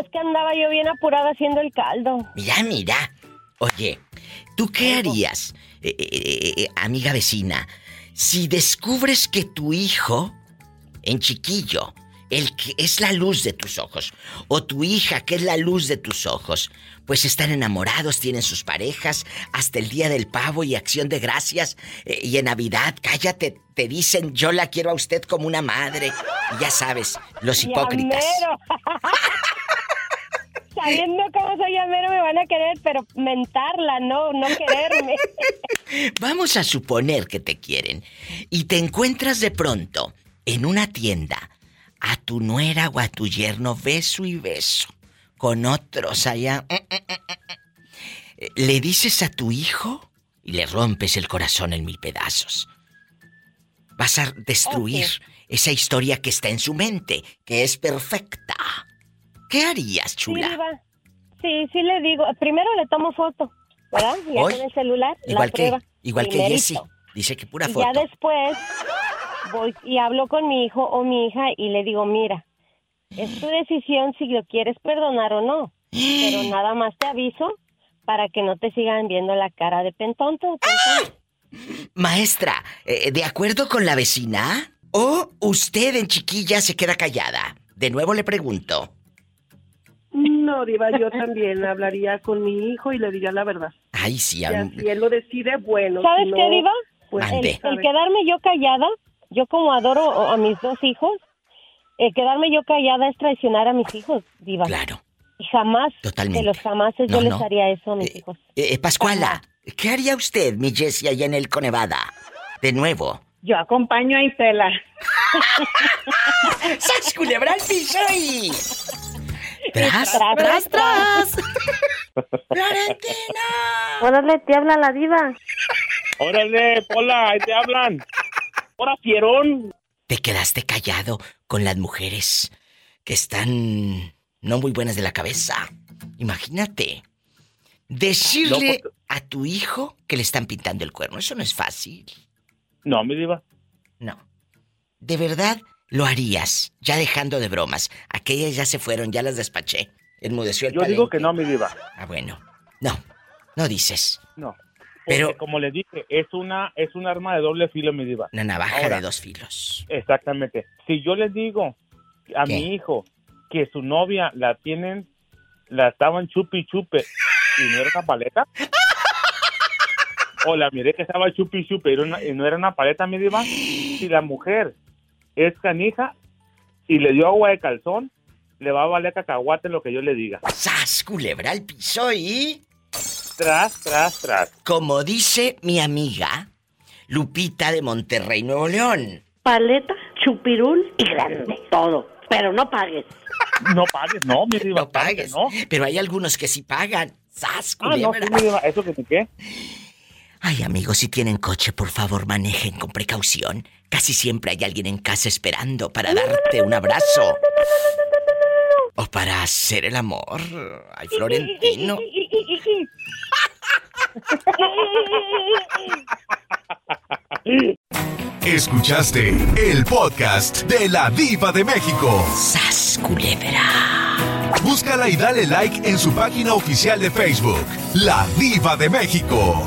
es que andaba yo bien apurada haciendo el caldo. Mira, mira. Oye, ¿tú qué harías, eh, eh, eh, amiga vecina, si descubres que tu hijo, en chiquillo, el que es la luz de tus ojos, o tu hija, que es la luz de tus ojos, pues están enamorados, tienen sus parejas, hasta el día del pavo y acción de gracias, eh, y en Navidad, cállate, te dicen, yo la quiero a usted como una madre, y ya sabes, los hipócritas. Sabiendo cómo soy llamero me van a querer, pero mentarla, no, no quererme. Vamos a suponer que te quieren y te encuentras de pronto en una tienda a tu nuera o a tu yerno beso y beso con otros allá. Le dices a tu hijo y le rompes el corazón en mil pedazos. Vas a destruir esa historia que está en su mente, que es perfecta. ¿Qué harías, Sí, chula? Diva. Sí, sí le digo. Primero le tomo foto, ¿verdad? Ya Hoy, el celular, Igual la que, prueba. igual que. Jessie. Dice que pura Y foto. ya después voy y hablo con mi hijo o mi hija y le digo, mira, es tu decisión si lo quieres perdonar o no. Pero nada más te aviso para que no te sigan viendo la cara de pentonto. pentonto. Maestra, eh, ¿de acuerdo con la vecina? ¿O usted en chiquilla se queda callada? De nuevo le pregunto. No, Diva, yo también hablaría con mi hijo y le diría la verdad. Ay, sí, Y aún- así él lo decide, bueno. ¿Sabes si qué, Diva? pues, el, quedarme yo callada, yo como adoro a mis dos hijos, el quedarme yo callada es traicionar a mis hijos, Diva. Claro. Y jamás, Totalmente. de los jamases No, yo les haría eso a mis hijos. Eh, eh, Pascuala, ¿qué haría usted, mi Jessie, allá en el Conevada? De nuevo. Yo acompaño a Isela. ¡Sas, culebra al piso y... ¡Tras, Tras, tras, tras! Órale, te habla la diva. Órale, Pola, ahí te hablan. Ahora, fierón. Te quedaste callado con las mujeres que están no muy buenas de la cabeza. Imagínate. Decirle No, a tu hijo que le están pintando el cuerno, eso no es fácil. No, mi diva. No. De verdad lo harías, ya dejando de bromas. Aquellas ya se fueron, ya las despaché. Enmudeció el Yo digo que no, mi diva. Ah, bueno. No, no dices. No. Pero- Pero como le dije, es una es un arma de doble filo, mi diva. Una navaja Ahora, de dos filos. Exactamente. Si yo les digo a ¿Qué? mi hijo que su novia la tienen, la estaban chupi chupe y no era una paleta. o la miré que estaba chupi chupe y no era una paleta, mi diva. Si la mujer es canija y le dio agua de calzón, le va a valer cacahuate lo que yo le diga. ¡Sas, culebra al piso y... Tras, tras, tras. Como dice mi amiga Lupita de Monterrey, Nuevo León. Paleta, chupirul y grande. Todo. Pero no pagues. No pagues, no, mi diva. No pagues. Pero hay algunos que sí pagan. ¡Sas, Ah, no, culebra! sí, mi diva, ¿eso que qué? Ay, amigos, si tienen coche, por favor, manejen con precaución. Casi siempre hay alguien en casa esperando para darte un abrazo. O para hacer el amor. Ay, Florentino. Escuchaste el podcast de la Diva de México. ¡Sas, culebra! Búscala y dale like en su página oficial de Facebook, La Diva de México.